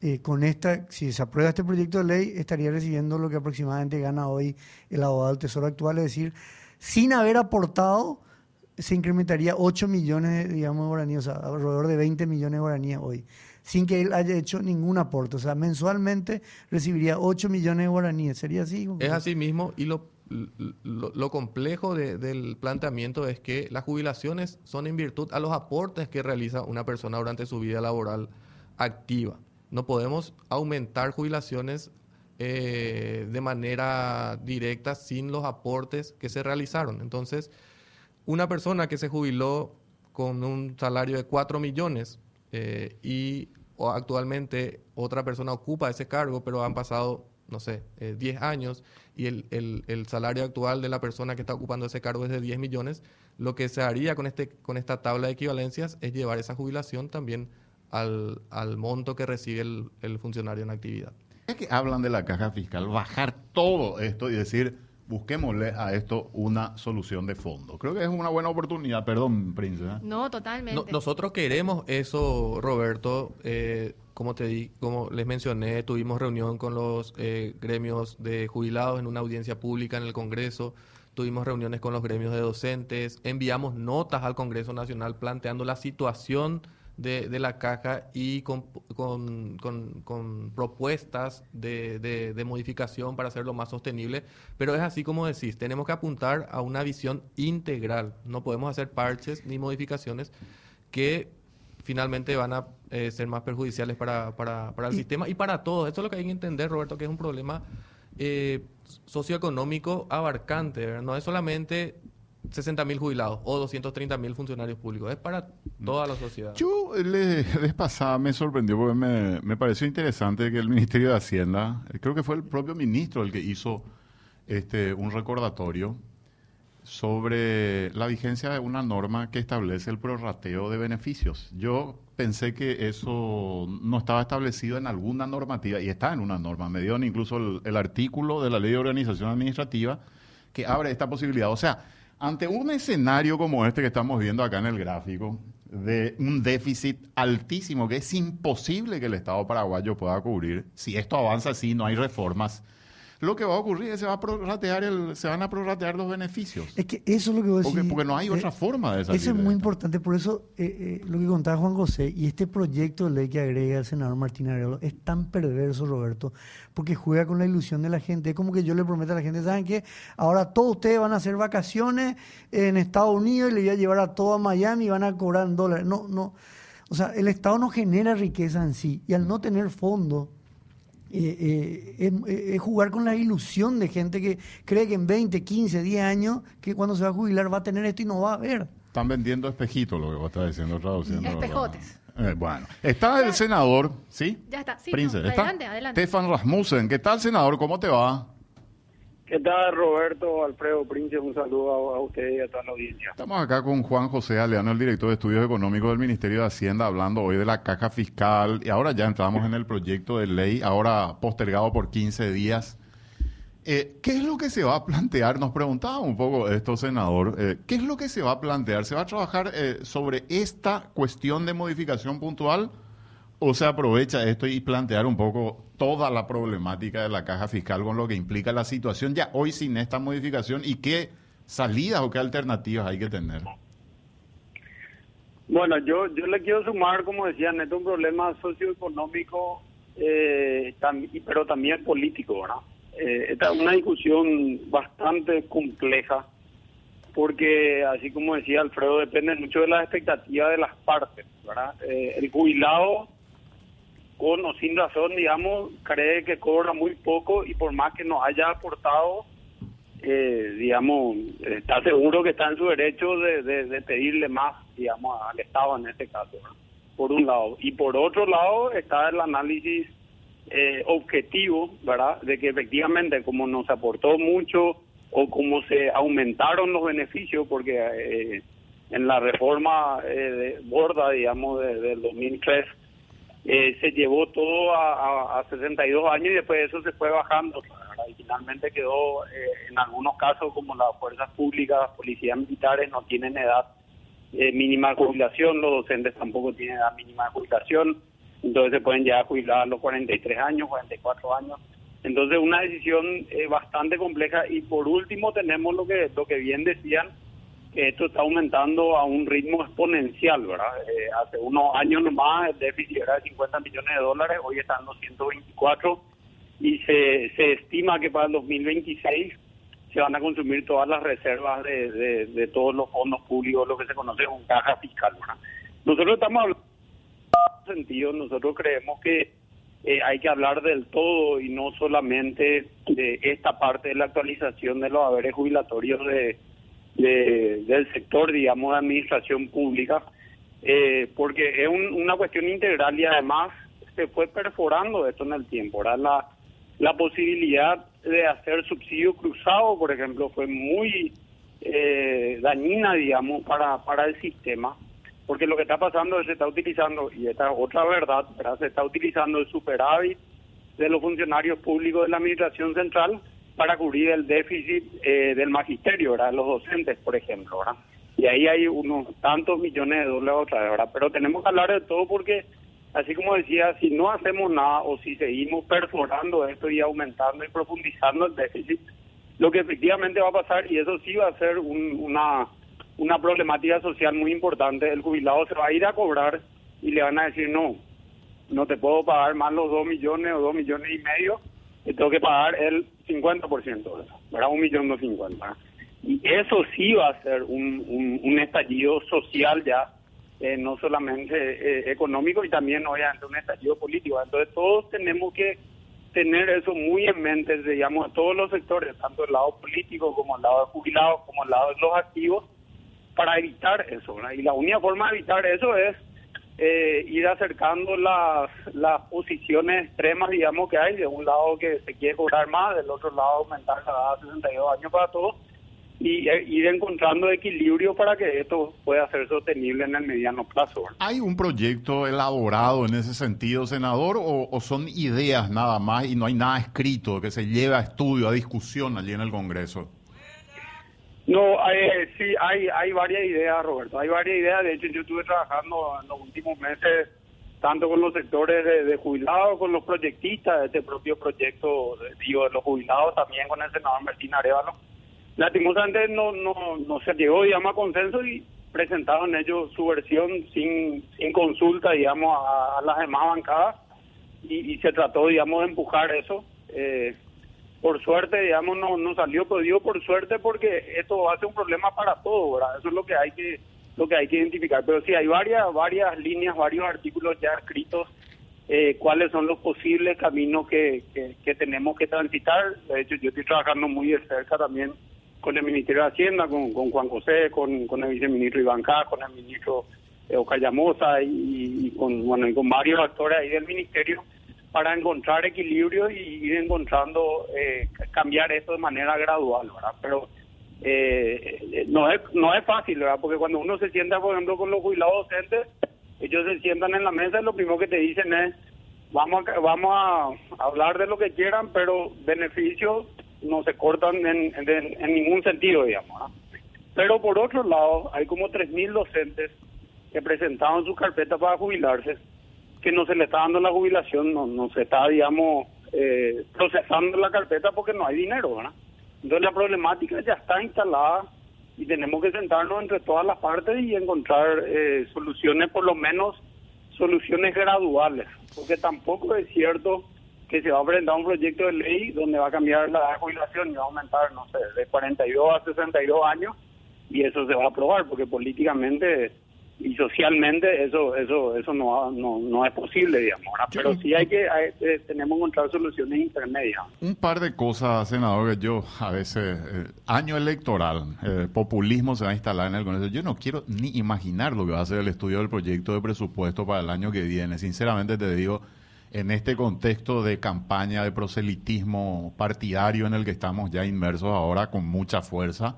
eh, con esta, si se aprueba este proyecto de ley, estaría recibiendo lo que aproximadamente gana hoy el abogado del Tesoro actual, es decir, sin haber aportado, se incrementaría 8 millones, digamos, de guaraníes, o sea, alrededor de 20 millones de guaraníes hoy, sin que él haya hecho ningún aporte. O sea, mensualmente recibiría 8 millones de guaraníes. ¿Sería así? Es así mismo y lo, lo, lo complejo de- del planteamiento es que las jubilaciones son en virtud a los aportes que realiza una persona durante su vida laboral activa. No podemos aumentar jubilaciones eh, de manera directa sin los aportes que se realizaron. Entonces, una persona que se jubiló con un salario de 4 millones eh, y o actualmente otra persona ocupa ese cargo, pero han pasado, no sé, eh, 10 años y el, el- el salario actual de la persona que está ocupando ese cargo es de 10 millones, lo que se haría con, este, con esta tabla de equivalencias es llevar esa jubilación también al, al monto que recibe el, el funcionario en actividad. Es que hablan de la caja fiscal, bajar todo esto y decir, busquémosle a esto una solución de fondo. Creo que es una buena oportunidad, perdón, Prince. ¿eh? No, totalmente. No- nosotros queremos eso, Roberto. eh, como te di, como les mencioné, tuvimos reunión con los eh, gremios de jubilados en una audiencia pública en el Congreso. Tuvimos reuniones con los gremios de docentes. Enviamos notas al Congreso Nacional planteando la situación de, de la caja y con, con- con- con propuestas de, de- de modificación para hacerlo más sostenible. Pero es así como decís, tenemos que apuntar a una visión integral. No podemos hacer parches ni modificaciones que finalmente van a eh, ser más perjudiciales para, para- para el Y- sistema y para todos. Eso es lo que hay que entender, Roberto, que es un problema eh, socioeconómico abarcante. ¿verdad? No es solamente 60 mil jubilados o 230 mil funcionarios públicos, es para toda la sociedad. Yo le, vez pasada me sorprendió porque me, me pareció interesante que el Ministerio de Hacienda, eh, creo que fue el propio ministro el que hizo este un recordatorio sobre la vigencia de una norma que establece el prorrateo de beneficios. Yo pensé que eso no estaba establecido en alguna normativa y está en una norma. Me dieron incluso el, el artículo de la Ley de Organización Administrativa que abre esta posibilidad. O sea, ante un escenario como este que estamos viendo acá en el gráfico, de un déficit altísimo que es imposible que el Estado paraguayo pueda cubrir, si esto avanza así, no hay reformas, lo que va a ocurrir es que se, va a prorratear el- se van a prorratear los beneficios. Es que eso es lo que vos Porque, decís, porque no hay otra eh, forma de salir Eso es muy importante, por eso eh, eh, lo que contaba Juan José y este proyecto de ley que agrega el senador Martín Arevalo es tan perverso, Roberto, porque juega con la ilusión de la gente. Es como que yo le prometo a la gente, ¿saben qué? Ahora todos ustedes van a hacer vacaciones en Estados Unidos y le voy a llevar a todo a Miami y van a cobrar en dólares. No, no. O sea, el Estado no genera riqueza en sí y al no tener fondos eh, eh, es, es jugar con la ilusión de gente que cree que en 20, 15, 10 años, que cuando se va a jubilar va a tener esto y no va a ver. Están vendiendo espejitos, lo que vos estás diciendo, traduciendo. Espejotes. Eh, bueno, está el senador, ¿sí? Ya está, sí, Prince, no, está adelante, adelante. Stefan Rasmussen. ¿Qué tal, senador? ¿Cómo te va? ¿Qué tal, Roberto, Alfredo, Príncipe? Un saludo a, a usted y a toda la audiencia. Estamos acá con Juan José Aleano, el director de Estudios Económicos del Ministerio de Hacienda, hablando hoy de la caja fiscal. Y ahora ya entramos en el proyecto de ley, ahora postergado por 15 días. Eh, ¿Qué es lo que se va a plantear? Nos preguntaba un poco esto, senador. Eh, ¿Qué es lo que se va a plantear? ¿Se va a trabajar eh, sobre esta cuestión de modificación puntual? ¿O se aprovecha esto y plantear un poco toda la problemática de la caja fiscal con lo que implica la situación ya hoy sin esta modificación y qué salidas o qué alternativas hay que tener? Bueno, yo yo le quiero sumar, como decía Neto, un problema socioeconómico, eh, pero también político, ¿verdad? Eh, esta es una discusión bastante compleja porque así como decía Alfredo, depende mucho de las expectativas de las partes, ¿verdad? Eh, el jubilado, con o sin razón, digamos, cree que cobra muy poco y por más que nos haya aportado, eh, digamos, está seguro que está en su derecho de, de, pedirle más, digamos, al Estado en este caso, por un lado. Y por otro lado está el análisis eh, objetivo, ¿verdad? De que efectivamente, como nos aportó mucho o como se aumentaron los beneficios, porque eh, en la reforma eh, borda, digamos, de, del 2003, eh, se llevó todo a, a, 62 años y después eso se fue bajando. Y finalmente quedó, en algunos casos, como las fuerzas públicas, policías militares, no tienen edad mínima de jubilación, los docentes tampoco tienen edad mínima de jubilación, entonces se pueden ya jubilar a los 43 años, 44 años. Entonces una decisión eh, bastante compleja y por último tenemos lo que lo que bien decían esto está aumentando a un ritmo exponencial, ¿verdad? Eh, hace unos años nomás el déficit era de 50 millones de dólares, hoy están los 124 y se, se estima que para el 2026 se van a consumir todas las reservas de, de, todos los fondos públicos, lo que se conoce como caja fiscal, ¿verdad? Nosotros estamos hablando en sentido, nosotros creemos que eh, hay que hablar del todo y no solamente de esta parte de la actualización de los haberes jubilatorios de, del sector, digamos, de administración pública, eh, porque es una cuestión integral y además se fue perforando esto en el tiempo. La, la posibilidad de hacer subsidio cruzado, por ejemplo, fue muy eh, dañina, digamos, para, para el sistema porque lo que está pasando es que se está utilizando, y esta es otra verdad, se está utilizando el superávit de los funcionarios públicos de la Administración Central para cubrir el déficit eh, del magisterio, ¿verdad? los docentes, por ejemplo. ¿verdad? Y ahí hay unos tantos millones de dólares otra vez. Pero tenemos que hablar de todo porque, así como decía, si no hacemos nada o si seguimos perforando esto y aumentando y profundizando el déficit, lo que efectivamente va a pasar, y eso sí va a ser una una problemática social muy importante. El jubilado se va a ir a cobrar y le van a decir, no, no te puedo pagar más los dos millones o dos millones y medio, te tengo que pagar el 50% de eso, ¿verdad? Un millón cincuenta. Y eso sí va a ser un, un, estallido social ya, eh, no solamente eh, económico y también obviamente un estallido político. Entonces todos tenemos que tener eso muy en mente, digamos, todos los sectores, tanto el lado político como el lado de jubilados, como el lado de los activos, para evitar eso. Y la única forma de evitar eso es eh, ir acercando las, las posiciones extremas, digamos, que hay. De un lado que se quiere cobrar más, del otro lado aumentar la edad 62 años para todos. Y eh, ir encontrando equilibrio para que esto pueda ser sostenible en el mediano plazo. ¿Hay un proyecto elaborado en ese sentido, senador, o son ideas nada más y no hay nada escrito que se lleve a estudio, a discusión allí en el Congreso? No, eh, sí, hay, hay varias ideas, Roberto. Hay varias ideas. De hecho, yo estuve trabajando en los últimos meses tanto con los sectores de, jubilados, con los proyectistas de este propio proyecto, digo, de los jubilados, también con el senador Martín Arevalo. Lastimosamente no, no, no se llegó, digamos, a consenso y presentaron ellos su versión sin, sin consulta, digamos, a, las demás bancadas y, y, se trató, digamos, de empujar eso. Eh, por suerte, digamos, no, no salió, pero digo por suerte porque esto va a ser un problema para todos, ¿verdad? Eso es lo que hay que lo que hay que identificar. Pero sí, hay varias varias líneas, varios artículos ya escritos, eh, cuáles son los posibles caminos que, que, tenemos que transitar. De hecho, yo estoy trabajando muy de cerca también con el Ministerio de Hacienda, con, Juan José, con, con el viceministro Iván K., con el ministro Ocayamosa y, y, con, bueno, y con varios actores ahí del Ministerio para encontrar equilibrio y ir encontrando eh, cambiar esto de manera gradual, ¿verdad? Pero eh, no es no es fácil, ¿verdad? Porque cuando uno se sienta, por ejemplo, con los jubilados docentes, ellos se sientan en la mesa y lo primero que te dicen es vamos a, vamos a hablar de lo que quieran, pero beneficios no se cortan en, en, ningún sentido, digamos. Pero por otro lado, hay como 3.000 docentes que presentaron su carpeta para jubilarse que no se le está dando la jubilación, no, no se está, digamos, eh, procesando la carpeta porque no hay dinero, ¿verdad? Entonces la problemática ya está instalada y tenemos que sentarnos entre todas las partes y encontrar eh, soluciones, por lo menos soluciones graduales, porque tampoco es cierto que se va a presentar un proyecto de ley donde va a cambiar la jubilación y va a aumentar, no sé, de 42 a 62 años y eso se va a aprobar, porque políticamente y socialmente eso eso eso no no, no es posible digamos pero sí hay que eh, tenemos que encontrar soluciones intermedias. Un par de cosas senador que yo a veces eh, año electoral eh, populismo se va a instalar en el Congreso. Yo no quiero ni imaginar lo que va a ser el estudio del proyecto de presupuesto para el año que viene. Sinceramente te digo en este contexto de campaña de proselitismo partidario en el que estamos ya inmersos ahora con mucha fuerza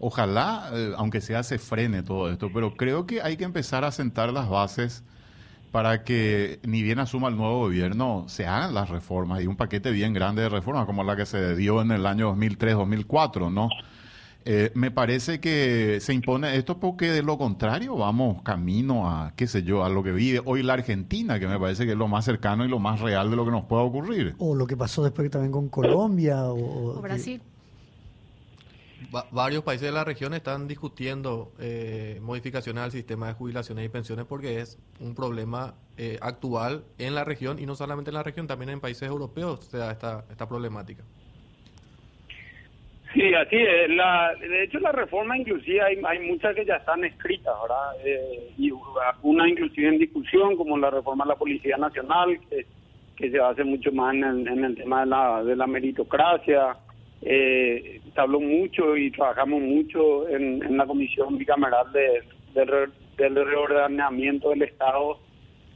Ojalá, eh, aunque sea, se frene todo esto, pero creo que hay que empezar a sentar las bases para que ni bien asuma el nuevo gobierno, se hagan las reformas y un paquete bien grande de reformas como la que se dio en el año 2003-2004, ¿no? Eh, me parece que se impone esto porque de lo contrario vamos camino a, qué sé yo, a lo que vive hoy la Argentina, que me parece que es lo más cercano y lo más real de lo que nos pueda ocurrir. O lo que pasó después también con Colombia o, o Brasil varios países de la región están discutiendo eh, modificaciones al sistema de jubilaciones y pensiones porque es un problema eh, actual en la región y no solamente en la región, también en países europeos se da esta, esta problemática. Sí, así es. La, de hecho, la reforma inclusive hay, hay muchas que ya están escritas, ¿verdad? Eh, y una inclusive en discusión, como la reforma de la Policía Nacional, que, que se hacer mucho más en el, en el tema de la, de la meritocracia, eh, se habló mucho y trabajamos mucho en, la comisión bicameral de, del reordenamiento del Estado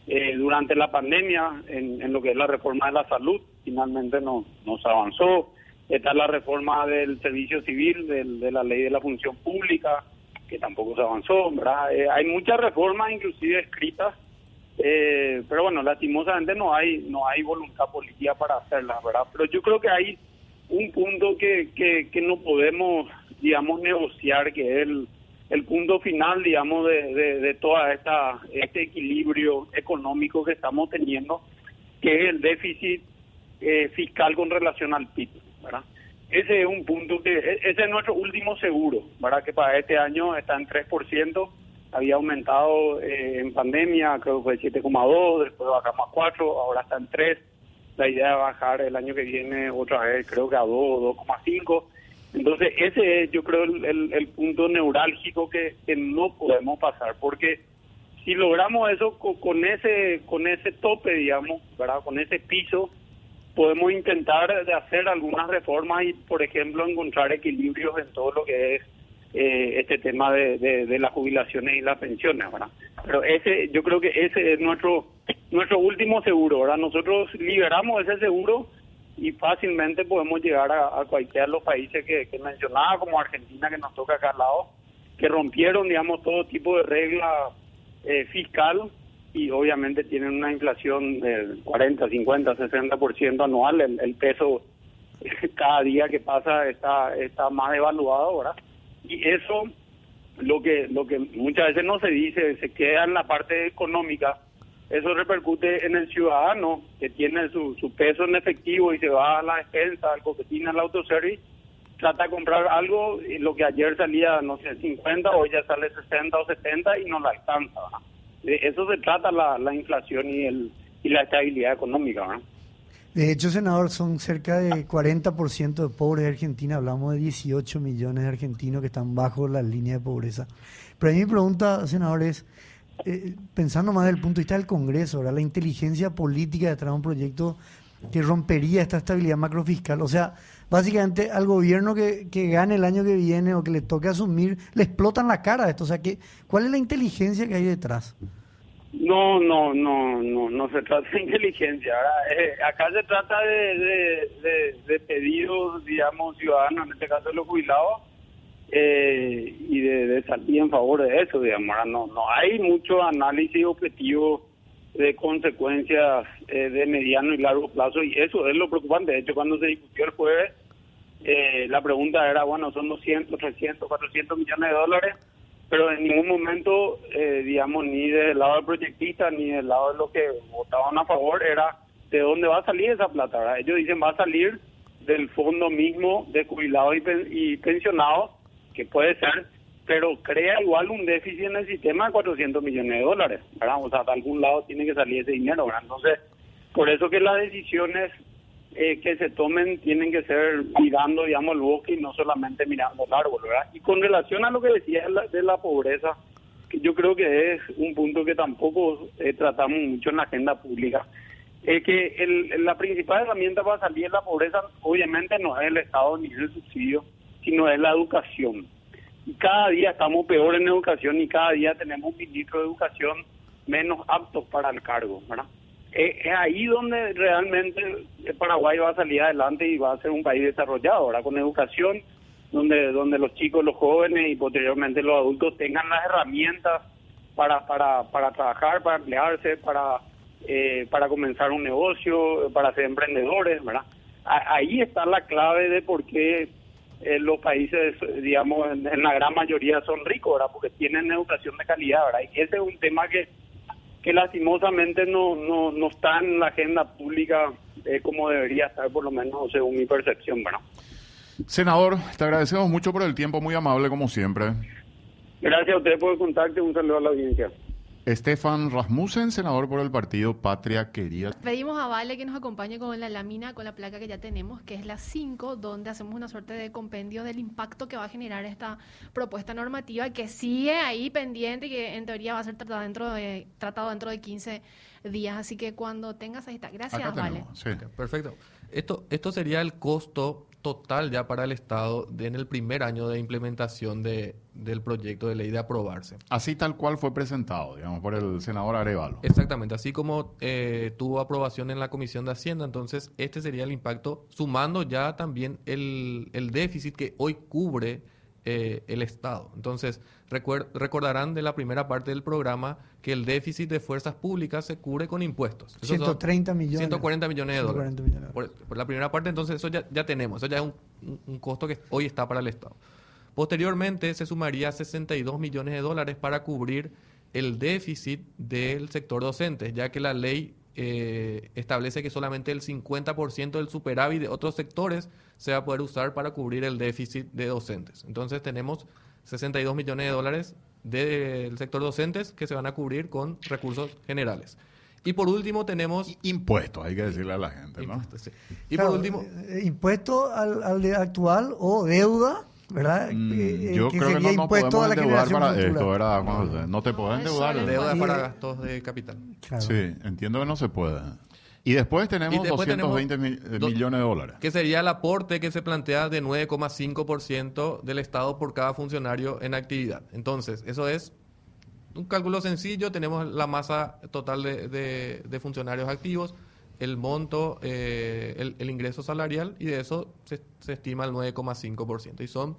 eh, durante la pandemia en, lo que es la reforma de la salud. Finalmente no, no se avanzó. Está la reforma del servicio civil, de la ley de la función pública, que tampoco se avanzó. ¿verdad? Eh, hay muchas reformas, inclusive escritas, eh, pero bueno, lastimosamente no hay no hay voluntad política para hacerlas, ¿verdad? Pero yo creo que hay un punto que, que, no podemos, digamos, negociar, que es el, el punto final, digamos, de, de, toda esta este equilibrio económico que estamos teniendo, que es el déficit eh, fiscal con relación al PIB. Ese es un punto que, e, ese es nuestro último seguro, ¿verdad? Que para este año está en 3%, había aumentado eh, en pandemia, creo que fue 7,2, después bajamos a 4, ahora está en 3 la idea de bajar el año que viene otra vez, creo que a 2, 2,5. Entonces, ese es, yo creo, el, el, punto neurálgico que, no podemos pasar, porque si logramos eso con, ese con ese tope, digamos, ¿verdad? con ese piso, podemos intentar de hacer algunas reformas y, por ejemplo, encontrar equilibrios en todo lo que es eh, este tema de, de, de, las jubilaciones y las pensiones, ¿verdad? Pero ese, yo creo que ese es nuestro nuestro último seguro, ¿verdad? Nosotros liberamos ese seguro y fácilmente podemos llegar a, cualquiera de los países que, mencionaba, como Argentina, que nos toca acá al lado, que rompieron, digamos, todo tipo de regla eh, fiscal y obviamente tienen una inflación del 40, 50, 60% anual. El, el peso cada día que pasa está, está más devaluado, ¿verdad? Y eso, lo que, lo que muchas veces no se dice, se queda en la parte económica eso repercute en el ciudadano que tiene su, su peso en efectivo y se va a la despensa, al coquetín, al autoservice, trata de comprar algo y lo que ayer salía, no sé, 50, hoy ya sale 60 o 70 y no la alcanza. De eso se trata la, la inflación y, el, y la estabilidad económica. De hecho, senador, son cerca de 40% de pobres de Argentina. Hablamos de 18 millones de argentinos que están bajo la línea de pobreza. Pero a mi pregunta, senador, es eh, pensando más desde el punto de vista del Congreso, la inteligencia política detrás de un proyecto que rompería esta estabilidad macrofiscal. O sea, básicamente al gobierno que, que gane el año que viene o que le toque asumir, le explotan la cara esto. O sea, que, ¿cuál es la inteligencia que hay detrás? No, no, no, no, no se trata de inteligencia. Eh, acá se trata de, de, de pedidos, digamos, ciudadanos, en este caso de los jubilados, eh, y de, salir en favor de eso, digamos. No, no hay mucho análisis objetivo de consecuencias eh, de mediano y largo plazo y eso es lo preocupante. De hecho, cuando se discutió el jueves, eh, la pregunta era, bueno, son 200, 300, 400 millones de dólares, pero en ningún momento, digamos, ni del lado del proyectista ni del lado de los que votaban a favor, era de dónde va a salir esa plata. Ellos dicen va a salir del fondo mismo de jubilados y pensionados que puede ser, pero crea igual un déficit en el sistema de 400 millones de dólares, ¿verdad? O sea, de algún lado tiene que salir ese dinero, ¿verdad? Entonces, por eso que las decisiones eh, que se tomen tienen que ser mirando, digamos, el bosque y no solamente mirando el árbol, ¿verdad? Y con relación a lo que decía de la, de la pobreza, que yo creo que es un punto que tampoco eh, tratamos mucho en la agenda pública, es que el, la principal herramienta para salir de la pobreza obviamente no es el Estado ni el subsidio, sino es la educación. Y cada día estamos peor en educación y cada día tenemos un ministro de educación menos aptos para el cargo, ¿verdad? es ahí donde realmente Paraguay va a salir adelante y va a ser un país desarrollado, ahora con educación, donde donde los chicos, los jóvenes y posteriormente los adultos tengan las herramientas para para para trabajar, para emplearse, para eh, para comenzar un negocio, para ser emprendedores, ¿verdad? ahí está la clave de por qué eh, los países, digamos, en, la gran mayoría son ricos, ¿verdad? Porque tienen educación de calidad, ¿verdad? Y ese es un tema que que lastimosamente no, no, no está en la agenda pública eh, como debería estar, por lo menos según mi percepción. Bueno. Senador, te agradecemos mucho por el tiempo, muy amable como siempre. Gracias a usted por el contacto un saludo a la audiencia. Estefan Rasmussen, senador por el partido Patria Quería. Pedimos a Vale que nos acompañe con la lámina, con la placa que ya tenemos, que es la 5, donde hacemos una suerte de compendio del impacto que va a generar esta propuesta normativa, que sigue ahí pendiente y que en teoría va a ser tratado dentro de, tratado dentro de 15 días. Así que cuando tengas ahí está. Gracias, Vale. perfecto. Esto, esto sería el costo total ya para el Estado en el primer año de implementación de, del proyecto de ley de aprobarse. Así tal cual fue presentado, digamos, por el senador Arevalo. Exactamente, así como eh, tuvo aprobación en la Comisión de Hacienda, entonces este sería el impacto, sumando ya también el, el déficit que hoy cubre eh, el Estado. Entonces, recordarán de la primera parte del programa que el déficit de fuerzas públicas se cubre con impuestos. 130 millones. 140 millones de dólares. Por, la primera parte, entonces, eso ya, ya tenemos. Eso ya es un, un, costo que hoy está para el Estado. Posteriormente, se sumaría 62 millones de dólares para cubrir el déficit del sector docente, ya que la ley eh, establece que solamente el 50% del superávit de otros sectores se va a poder usar para cubrir el déficit de docentes. Entonces tenemos 62 millones de dólares del sector docentes que se van a cubrir con recursos generales. Y por último tenemos... Impuestos, hay que decirle a la gente, ¿no? Y por último... Eh, impuesto al, al actual o deuda ¿verdad? Mm, eh, yo creo que no nos podemos endeudar para esto, ¿verdad? No te pueden endeudar. Deuda para gastos de capital. Sí, entiendo que no se puede. Y después tenemos 220 eh, millones de dólares. Que sería el aporte que se plantea de 9,5% del Estado por cada funcionario en actividad. Entonces, eso es un cálculo sencillo. Tenemos la masa total de, de funcionarios activos el monto, eh, el, ingreso salarial y de eso se, estima el 9,5%. Y son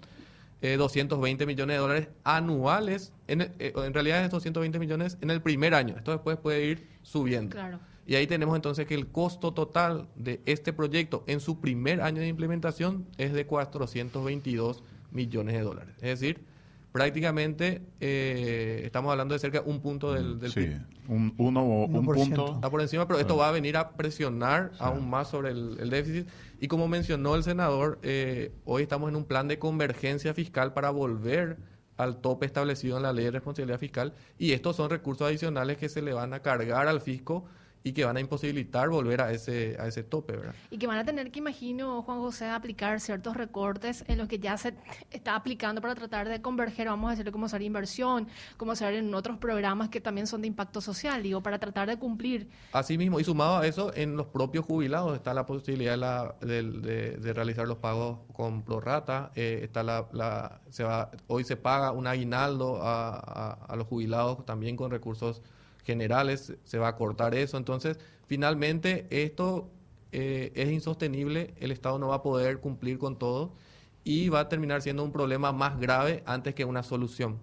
220 eh, millones de dólares anuales, en, eh, en realidad es 220 millones en el primer año. Esto después puede ir subiendo. Y ahí tenemos entonces que el costo total de este proyecto en su primer año de implementación es de 422 millones de dólares. Es decir, prácticamente eh, estamos hablando de cerca de un punto del, del sí, Un, uno, un punto. Está por encima, pero esto va a venir a presionar aún más sobre el, déficit. Y como mencionó el senador, eh, hoy estamos en un plan de convergencia fiscal para volver al tope establecido en la ley de responsabilidad fiscal y estos son recursos adicionales que se le van a cargar al fisco y que van a imposibilitar volver a ese, a ese tope, ¿verdad? Y que van a tener que, imagino, Juan José, aplicar ciertos recortes en los que ya se está aplicando para tratar de converger, vamos a decirle, como hacer inversión, como hacer en otros programas que también son de impacto social, digo, para tratar de cumplir. Así mismo, y sumado a eso, en los propios jubilados está la posibilidad de, de, realizar los pagos con prorata, eh, está la, la, se va, hoy se paga un aguinaldo a, a, a los jubilados también con recursos generales, se va a cortar eso. Entonces, finalmente, esto eh, es insostenible, el Estado no va a poder cumplir con todo y va a terminar siendo un problema más grave antes que una solución.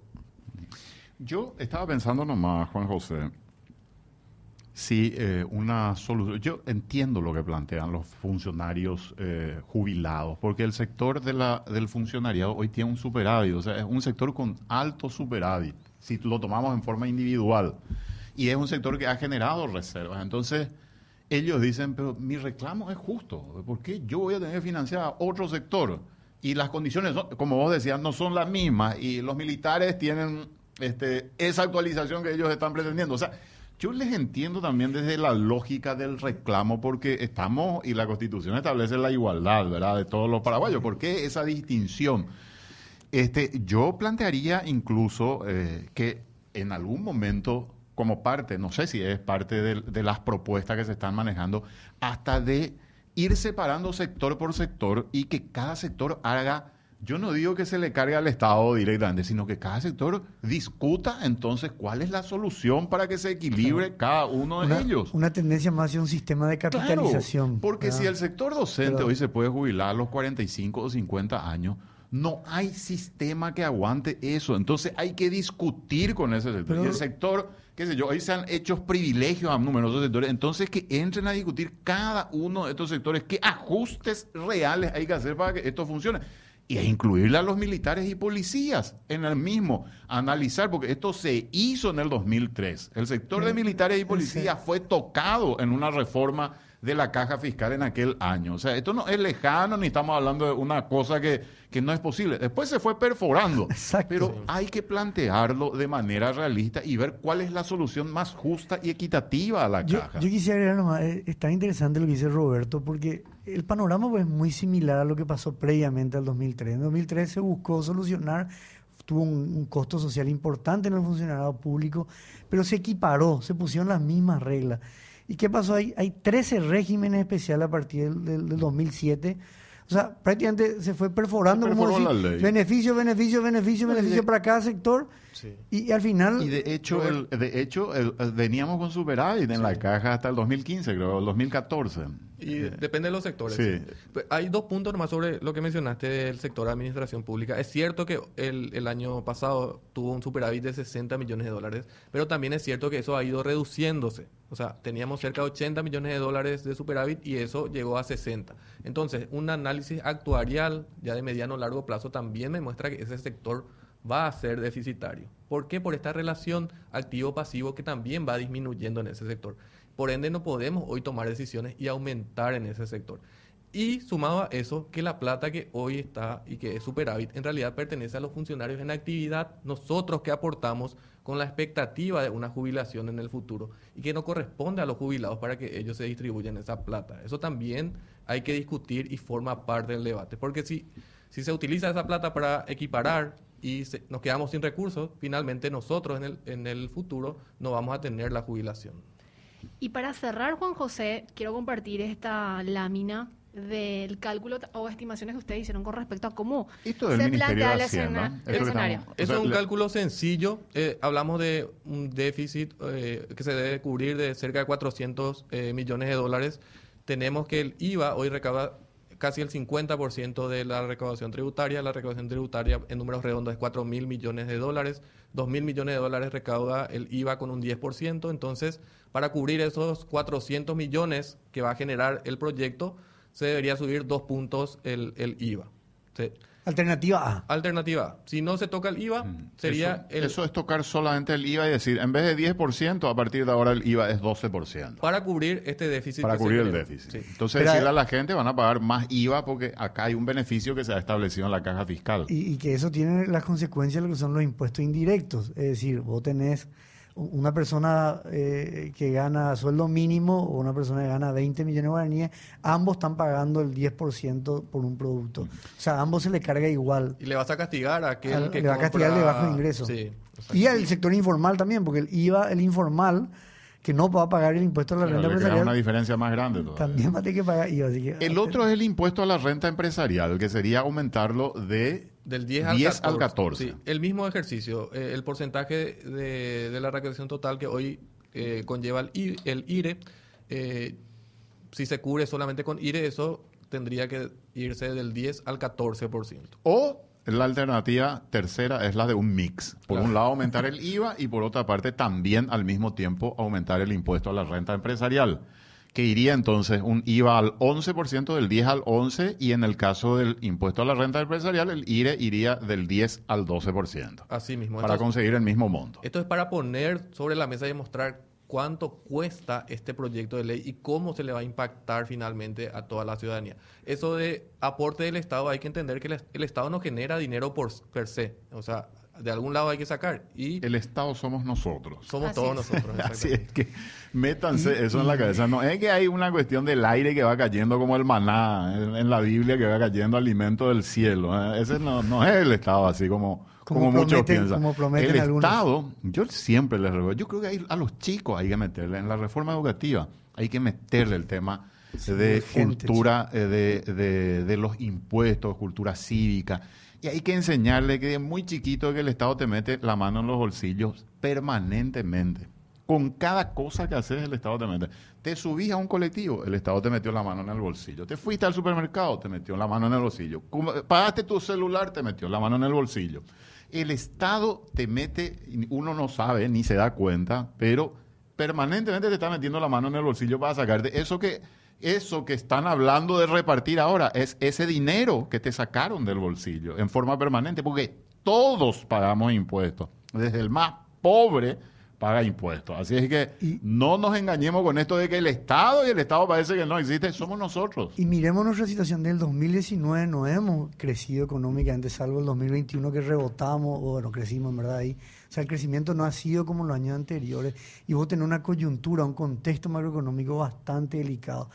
Yo estaba pensando nomás, Juan José, si eh, una solución. Yo entiendo lo que plantean los funcionarios eh, jubilados, porque el sector de la, del funcionariado hoy tiene un superávit, o sea, es un sector con alto superávit, si lo tomamos en forma individual y es un sector que ha generado reservas. Entonces, ellos dicen, pero mi reclamo es justo, ¿por qué yo voy a tener financiada otro sector? Y las condiciones, como vos decías, no son las mismas y los militares tienen este, esa actualización que ellos están pretendiendo. O sea, yo les entiendo también desde la lógica del reclamo, porque estamos, y la Constitución establece la igualdad, ¿verdad?, de todos los paraguayos. ¿Por qué esa distinción? Este, yo plantearía incluso eh, que en algún momento, como parte, no sé si es parte de, de las propuestas que se están manejando, hasta de ir separando sector por sector y que cada sector haga yo no digo que se le cargue al Estado directamente, sino que cada sector discuta entonces cuál es la solución para que se equilibre cada uno de Una, ellos. una tendencia más hacia un sistema de Claro, capitalización. porque ¿verdad? si el sector docente Pero- hoy se puede jubilar a los 45 o 50 años, no hay sistema que aguante eso. Entonces hay que discutir con ese sector. Pero- y el sector, qué sé yo, hoy se han hecho privilegios a numerosos sectores. Entonces que entren a discutir cada uno de estos sectores qué ajustes reales hay que hacer para que esto funcione. Y a incluirle a los militares y policías en el mismo, analizar, porque esto se hizo en el 2003. El sector de militares y policías fue tocado en una reforma de la caja fiscal en aquel año. O sea, esto no es lejano ni estamos hablando de una cosa que, que no es posible. Después se fue perforando. Exacto. Pero hay que plantearlo de manera realista y ver cuál es la solución más justa y equitativa a la Yo, caja. yo quisiera agregar nomás, eh, está interesante lo que dice Roberto, porque el panorama pues, es muy similar a lo que pasó previamente al 2003. En 2003 se buscó solucionar, tuvo un, un costo social importante en el funcionariado público, pero se equiparó, se pusieron las mismas reglas. ¿Y qué pasó? Hay, hay 13 regímenes especiales a partir del, del- del 2007. O sea, prácticamente se fue perforando Se como perforó decir, la ley. beneficio, beneficio, beneficio, beneficio para cada sector. Sí. Y, y al final... Y de hecho, el, de hecho el- el- veníamos con superávit en la caja hasta el 2015, creo, el 2014. Y depende de los sectores. Sí. Pues, Hay dos puntos más sobre lo que mencionaste del sector de administración pública. Es cierto que el, el año pasado tuvo un superávit de 60 millones de dólares, pero también es cierto que eso ha ido reduciéndose. O sea, teníamos cerca de 80 millones de dólares de superávit y eso llegó a 60. Entonces, un análisis actuarial ya de mediano o largo plazo también me muestra que ese sector va a ser deficitario. ¿Por qué? Por esta relación activo-pasivo que también va disminuyendo en ese sector. Por ende, no podemos hoy tomar decisiones y aumentar en ese sector. Y sumado a eso, que la plata que hoy está y que es superávit, en realidad pertenece a los funcionarios en actividad, nosotros que aportamos con la expectativa de una jubilación en el futuro y que no corresponde a los jubilados para que ellos se distribuyan esa plata. Eso también hay que discutir y forma parte del debate, porque si, si se utiliza esa plata para equiparar y se- nos quedamos sin recursos, finalmente nosotros en el, en el futuro no vamos a tener la jubilación. Y para cerrar, Juan José, quiero compartir esta lámina del cálculo o estimaciones que ustedes hicieron con respecto a cómo Esto se Ministerio plantea de el, Hacienda, escena- el escenario. estamos- Eso O sea, es un cálculo sencillo. Eh, hablamos de un déficit eh, que se debe cubrir de cerca de 400 eh, millones de dólares. Tenemos que el IVA hoy recauda casi el 50% de la recaudación tributaria. La recaudación tributaria en números redondos es 4 mil millones de dólares. 2 mil millones de dólares recauda el IVA con un 10%. Entonces, para cubrir esos 400 millones que va a generar el proyecto, se debería subir dos puntos el, el IVA. Alternativa A. Alternativa A. Si no se toca el IVA, sería Mm. eso, el... eso es tocar solamente el IVA y decir, en vez de 10%, a partir de ahora el IVA es 12%. Para cubrir este déficit. Para que se cubrir el déficit. Sí. Entonces, Pero- decirle a la gente van a pagar más IVA porque acá hay un beneficio que se ha establecido en la caja fiscal. Y, y que eso tiene las consecuencias de lo que son los impuestos indirectos. Es decir, vos tenés una persona eh, que gana sueldo mínimo o una persona que gana 20 millones de guaraníes, ambos están pagando el 10% por un producto. O sea, a ambos se le carga igual. Y le vas a castigar a aquel Al- que le va a castigar el de bajo ingreso. Sí. Y al sector informal también, porque el IVA, el informal, que no va a pagar el impuesto a la renta crea una empresarial, diferencia más grande todavía. también va a tener que pagar IVA. así que- El otro es el impuesto a la renta empresarial, que sería aumentarlo de Del 10 al 10 14. al 14. Sí, el mismo ejercicio. eh, el porcentaje de, de la recaudación total que hoy eh, conlleva el, IRE, eh, si se cubre solamente con IRE, eso tendría que irse del 10 al 14%. O la alternativa tercera es la de un mix. Por Claro. un lado aumentar el IVA y por otra parte también al mismo tiempo aumentar el impuesto a la renta empresarial, que iría entonces un IVA al 11% del 10 al 11 y en el caso del impuesto a la renta empresarial el IRE iría del 10 al 12% Así mismo. para Entonces, conseguir el mismo monto. Esto es para poner sobre la mesa y mostrar cuánto cuesta este proyecto de ley y cómo se le va a impactar finalmente a toda la ciudadanía. Eso de aporte del Estado, hay que entender que el, el Estado no genera dinero por per se. O sea, de algún lado hay que sacar. Y El Estado somos nosotros. somos Así todos es. nosotros. Así es que métanse eso en la cabeza. No es que hay una cuestión del aire que va cayendo como el maná en, en la Biblia que va cayendo alimento del cielo. ¿eh? Ese no, no es el Estado así como, Como como, muchos piensan. como prometen el algunos. Estado, yo siempre les recuerdo, yo creo que hay- a los chicos hay que meterle, en la reforma educativa hay que meterle el tema de cultura, eh, de, de- de los impuestos, cultura cívica. Y hay que enseñarle que es muy chiquito que el Estado te mete la mano en los bolsillos permanentemente. Con cada cosa que haces, el Estado te mete. Te subís a un colectivo, el Estado te metió la mano en el bolsillo. Te fuiste al supermercado, te metió la mano en el bolsillo. Pagaste tu celular, te metió la mano en el bolsillo. El Estado te mete, uno no sabe ni se da cuenta, pero permanentemente te está metiendo la mano en el bolsillo para sacarte eso que eso que están hablando de repartir ahora es ese dinero que te sacaron del bolsillo en forma permanente, porque todos pagamos impuestos, desde el más pobre paga impuestos. Así es que Y- no nos engañemos con esto de que el Estado y el Estado parece que no existe, somos nosotros. Y miremos nuestra situación del 2019, no hemos crecido económicamente, salvo el 2021 que rebotamos, o bueno, crecimos en verdad ahí. O sea, el crecimiento no ha sido como los años anteriores. Y vos tenés una coyuntura, un contexto macroeconómico bastante delicado.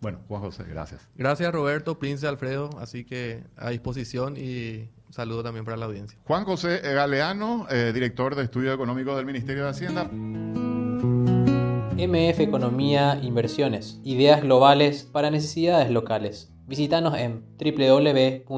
Bueno, Juan José, gracias. Gracias Roberto, Prince, Alfredo. Así que a disposición y saludo también para la audiencia. Juan José Galeano, eh, director de Estudios Económicos del Ministerio de Hacienda. MF Economía Inversiones. Ideas globales para necesidades locales. Visítanos en www.mf.com.py.